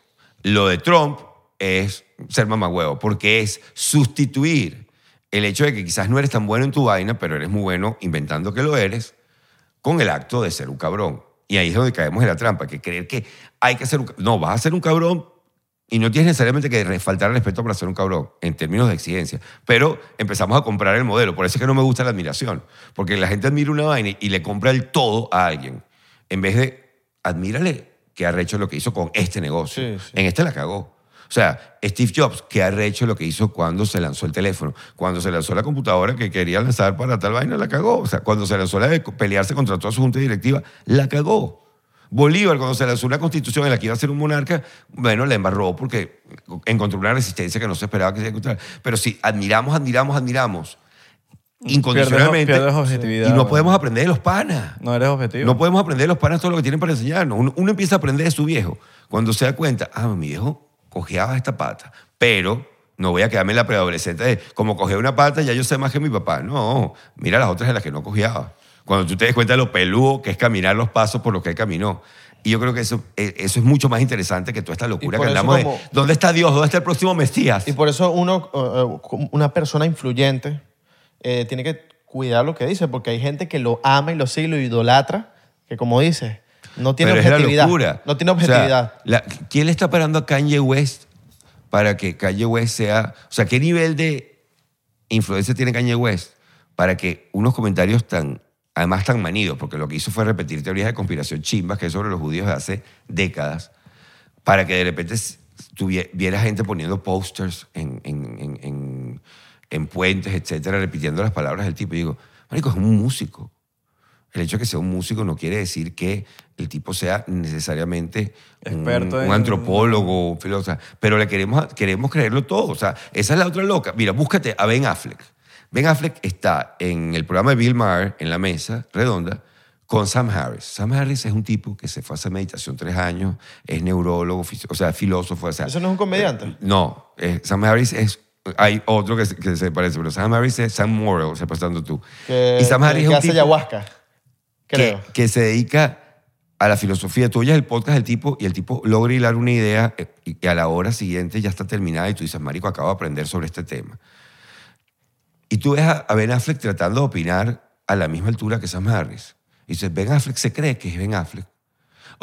Lo de Trump es ser mamagüevo, porque es sustituir el hecho de que quizás no eres tan bueno en tu vaina, pero eres muy bueno inventando que lo eres, con el acto de ser un cabrón. Y ahí es donde caemos en la trampa, que creer que hay que ser un... No, vas a ser un cabrón y no tienes necesariamente que faltar al respeto para ser un cabrón, en términos de exigencia. Pero empezamos a comprar el modelo. Por eso es que no me gusta la admiración. Porque la gente admira una vaina y le compra el todo a alguien. En vez de, admírale que ha hecho lo que hizo con este negocio. Sí, sí. En este la cagó. O sea, Steve Jobs, que ha hecho lo que hizo cuando se lanzó el teléfono, cuando se lanzó la computadora que quería lanzar para tal vaina, la cagó. O sea, cuando se lanzó la de pelearse contra toda su junta directiva, la cagó. Bolívar, cuando se lanzó una constitución en la que iba a ser un monarca, bueno, la embarró porque encontró una resistencia que no se esperaba que se encontrara. Pero si admiramos, admiramos, admiramos incondicionalmente pierdes y no bueno. podemos aprender de los panas. No eres objetivo. No podemos aprender de los panas todo lo que tienen para enseñarnos. Uno, uno empieza a aprender de su viejo cuando se da cuenta, ah, mi viejo cojeaba esta pata, pero no voy a quedarme en la preadolescente de como cogea una pata, ya yo sé más que mi papá. No, mira las otras en las que no cojeaba. Cuando tú te des cuenta de lo peludo que es caminar los pasos por los que él caminó. Y yo creo que eso, eh, eso es mucho más interesante que toda esta locura que hablamos como- de ¿dónde está Dios? ¿Dónde está el próximo Mesías? Y por eso uno, eh, eh, una persona influyente, eh, tiene que cuidar lo que dice, porque hay gente que lo ama y lo sigue y lo idolatra, que como dice, no tiene Pero es la objetividad. locura. No tiene O sea, objetividad. la- ¿Quién le está parando a Kanye West para que Kanye West sea... O sea, ¿qué nivel de influencia tiene Kanye West para que unos comentarios tan... Además tan manidos, porque lo que hizo fue repetir teorías de conspiración chimbas que hay sobre los judíos de hace décadas, para que de repente viera gente poniendo posters en, en- en- en- en puentes, etcétera, repitiendo las palabras del tipo. Y digo, marico, es un músico. El hecho de que sea un músico no quiere decir que el tipo sea necesariamente un- Experto un, en- antropólogo, un filósofo, pero le queremos, queremos creerlo todo. O sea, esa es la otra loca. Mira, búscate a Ben Affleck. Ben Affleck está en el programa de Bill Maher, en la mesa redonda, con Sam Harris. Sam Harris es un tipo que se fue a hacer meditación tres años, es neurólogo, o sea, filósofo. O sea, ¿Eso no es un comediante? no, eh, Sam Harris es. Hay otro que, se- que se parece, pero Sam Harris es Sam Morrill, se pasando tú. Que, y Sam Harris que es un hace tipo ayahuasca, que, se dedica a la filosofía. Tú oyes el podcast del tipo y el tipo logra hilar una idea eh, y a la hora siguiente ya está terminada y tú dices, marico, acabo de aprender sobre este tema. Y tú ves a Ben Affleck tratando de opinar a la misma altura que Sam Harris. Y dices, Ben Affleck se cree que es Ben Affleck.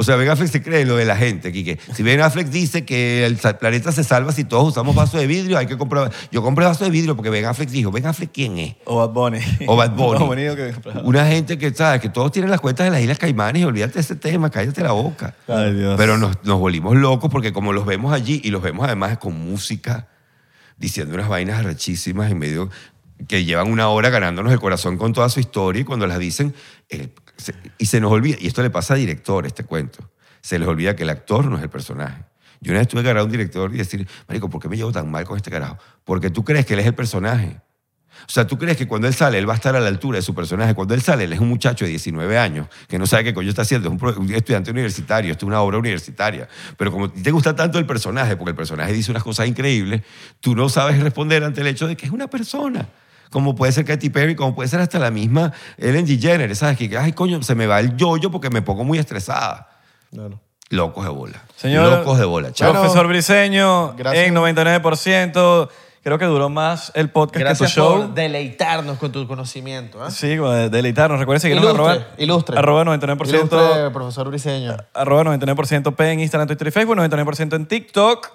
O sea, Ben Affleck se cree lo de la gente, Quique. Si Ben Affleck dice que el planeta se salva si todos usamos vaso de vidrio, hay que comprar... Yo compré vaso de vidrio porque Ben Affleck dijo, ¿Ben Affleck quién es? O Bad Bunny. O Bad Bunny. (laughs) Que- Una gente que, ¿sabes? Que todos tienen las cuentas de las Islas Caimanes y olvídate de ese tema, cállate la boca. Ay, Dios. Pero nos, nos volvimos locos porque como los vemos allí y los vemos además con música, diciendo unas vainas arrechísimas en medio que llevan una hora ganándonos el corazón con toda su historia y cuando las dicen, eh, se- y se nos olvida, y esto le pasa a directores, te cuento, se les olvida que el actor no es el personaje. Yo una vez tuve que agarrar a un director y decir, Marico, ¿por qué me llevo tan mal con este carajo? Porque tú crees que él es el personaje. O sea, tú crees que cuando él sale, él va a estar a la altura de su personaje. Cuando él sale, él es un muchacho de 19 años que no sabe qué coño está haciendo. Es un estudiante universitario, esto es una obra universitaria. Pero como te gusta tanto el personaje, porque el personaje dice unas cosas increíbles, tú no sabes responder ante el hecho de que es una persona. Como puede ser Katy Perry, como puede ser hasta la misma Ellen DeGeneres, ¿sabes? Que, ay, coño, se me va el yoyo porque me pongo muy estresada. Claro. Locos de bola. Señor, Locos de bola, chaval. Profesor Briseño, Gracias. en 99%. Creo que duró más el podcast Gracias que tu show. por deleitarnos con tu conocimiento. ¿eh? Sí, deleitarnos. Recuerden seguirnos Ilustre, arroba, ilustre. arroba 99%. Ilustre, profesor Briseño. Arroba 99% P en Instagram, Twitter y Facebook, 99% en TikTok.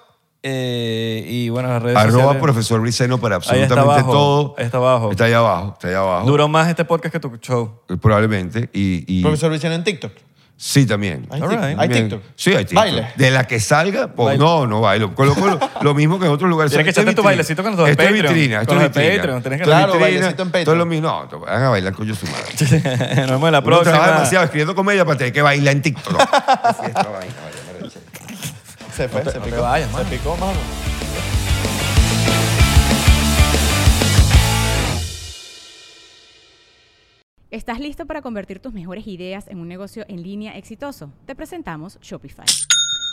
Eh, y bueno, las redes Arroba sociales. profesor Briceno para Ahí está absolutamente abajo, todo. ahí está abajo. Está ahí abajo, está ahí abajo. Duró más este podcast que tu show. Probablemente. Y, y- Profesor Briseño en TikTok. Sí, también. Hay, right. hay También. TikTok. Sí, hay TikTok. Baile. De la que salga, pues Baile. no, no bailo. Coloco lo, lo mismo que en otros lugares. Tienes que echarte tu bailecito con los de Esto es Patreon. vitrina, esto es vitrina. Patreon, tienes que- Claro, vitrina, bailecito en Patreon. lo mismo. No, van a bailar con yo su madre. (laughs) Nos vemos en la Uno trabaja próxima. demasiado escribiendo comedia para tener que bailar en TikTok. (laughs) Así es esta vaina, vaya, madre, che. Se fue, se no te picó. vayas, se picó, mano. ¿Estás listo para convertir tus mejores ideas en un negocio en línea exitoso? Te presentamos Shopify.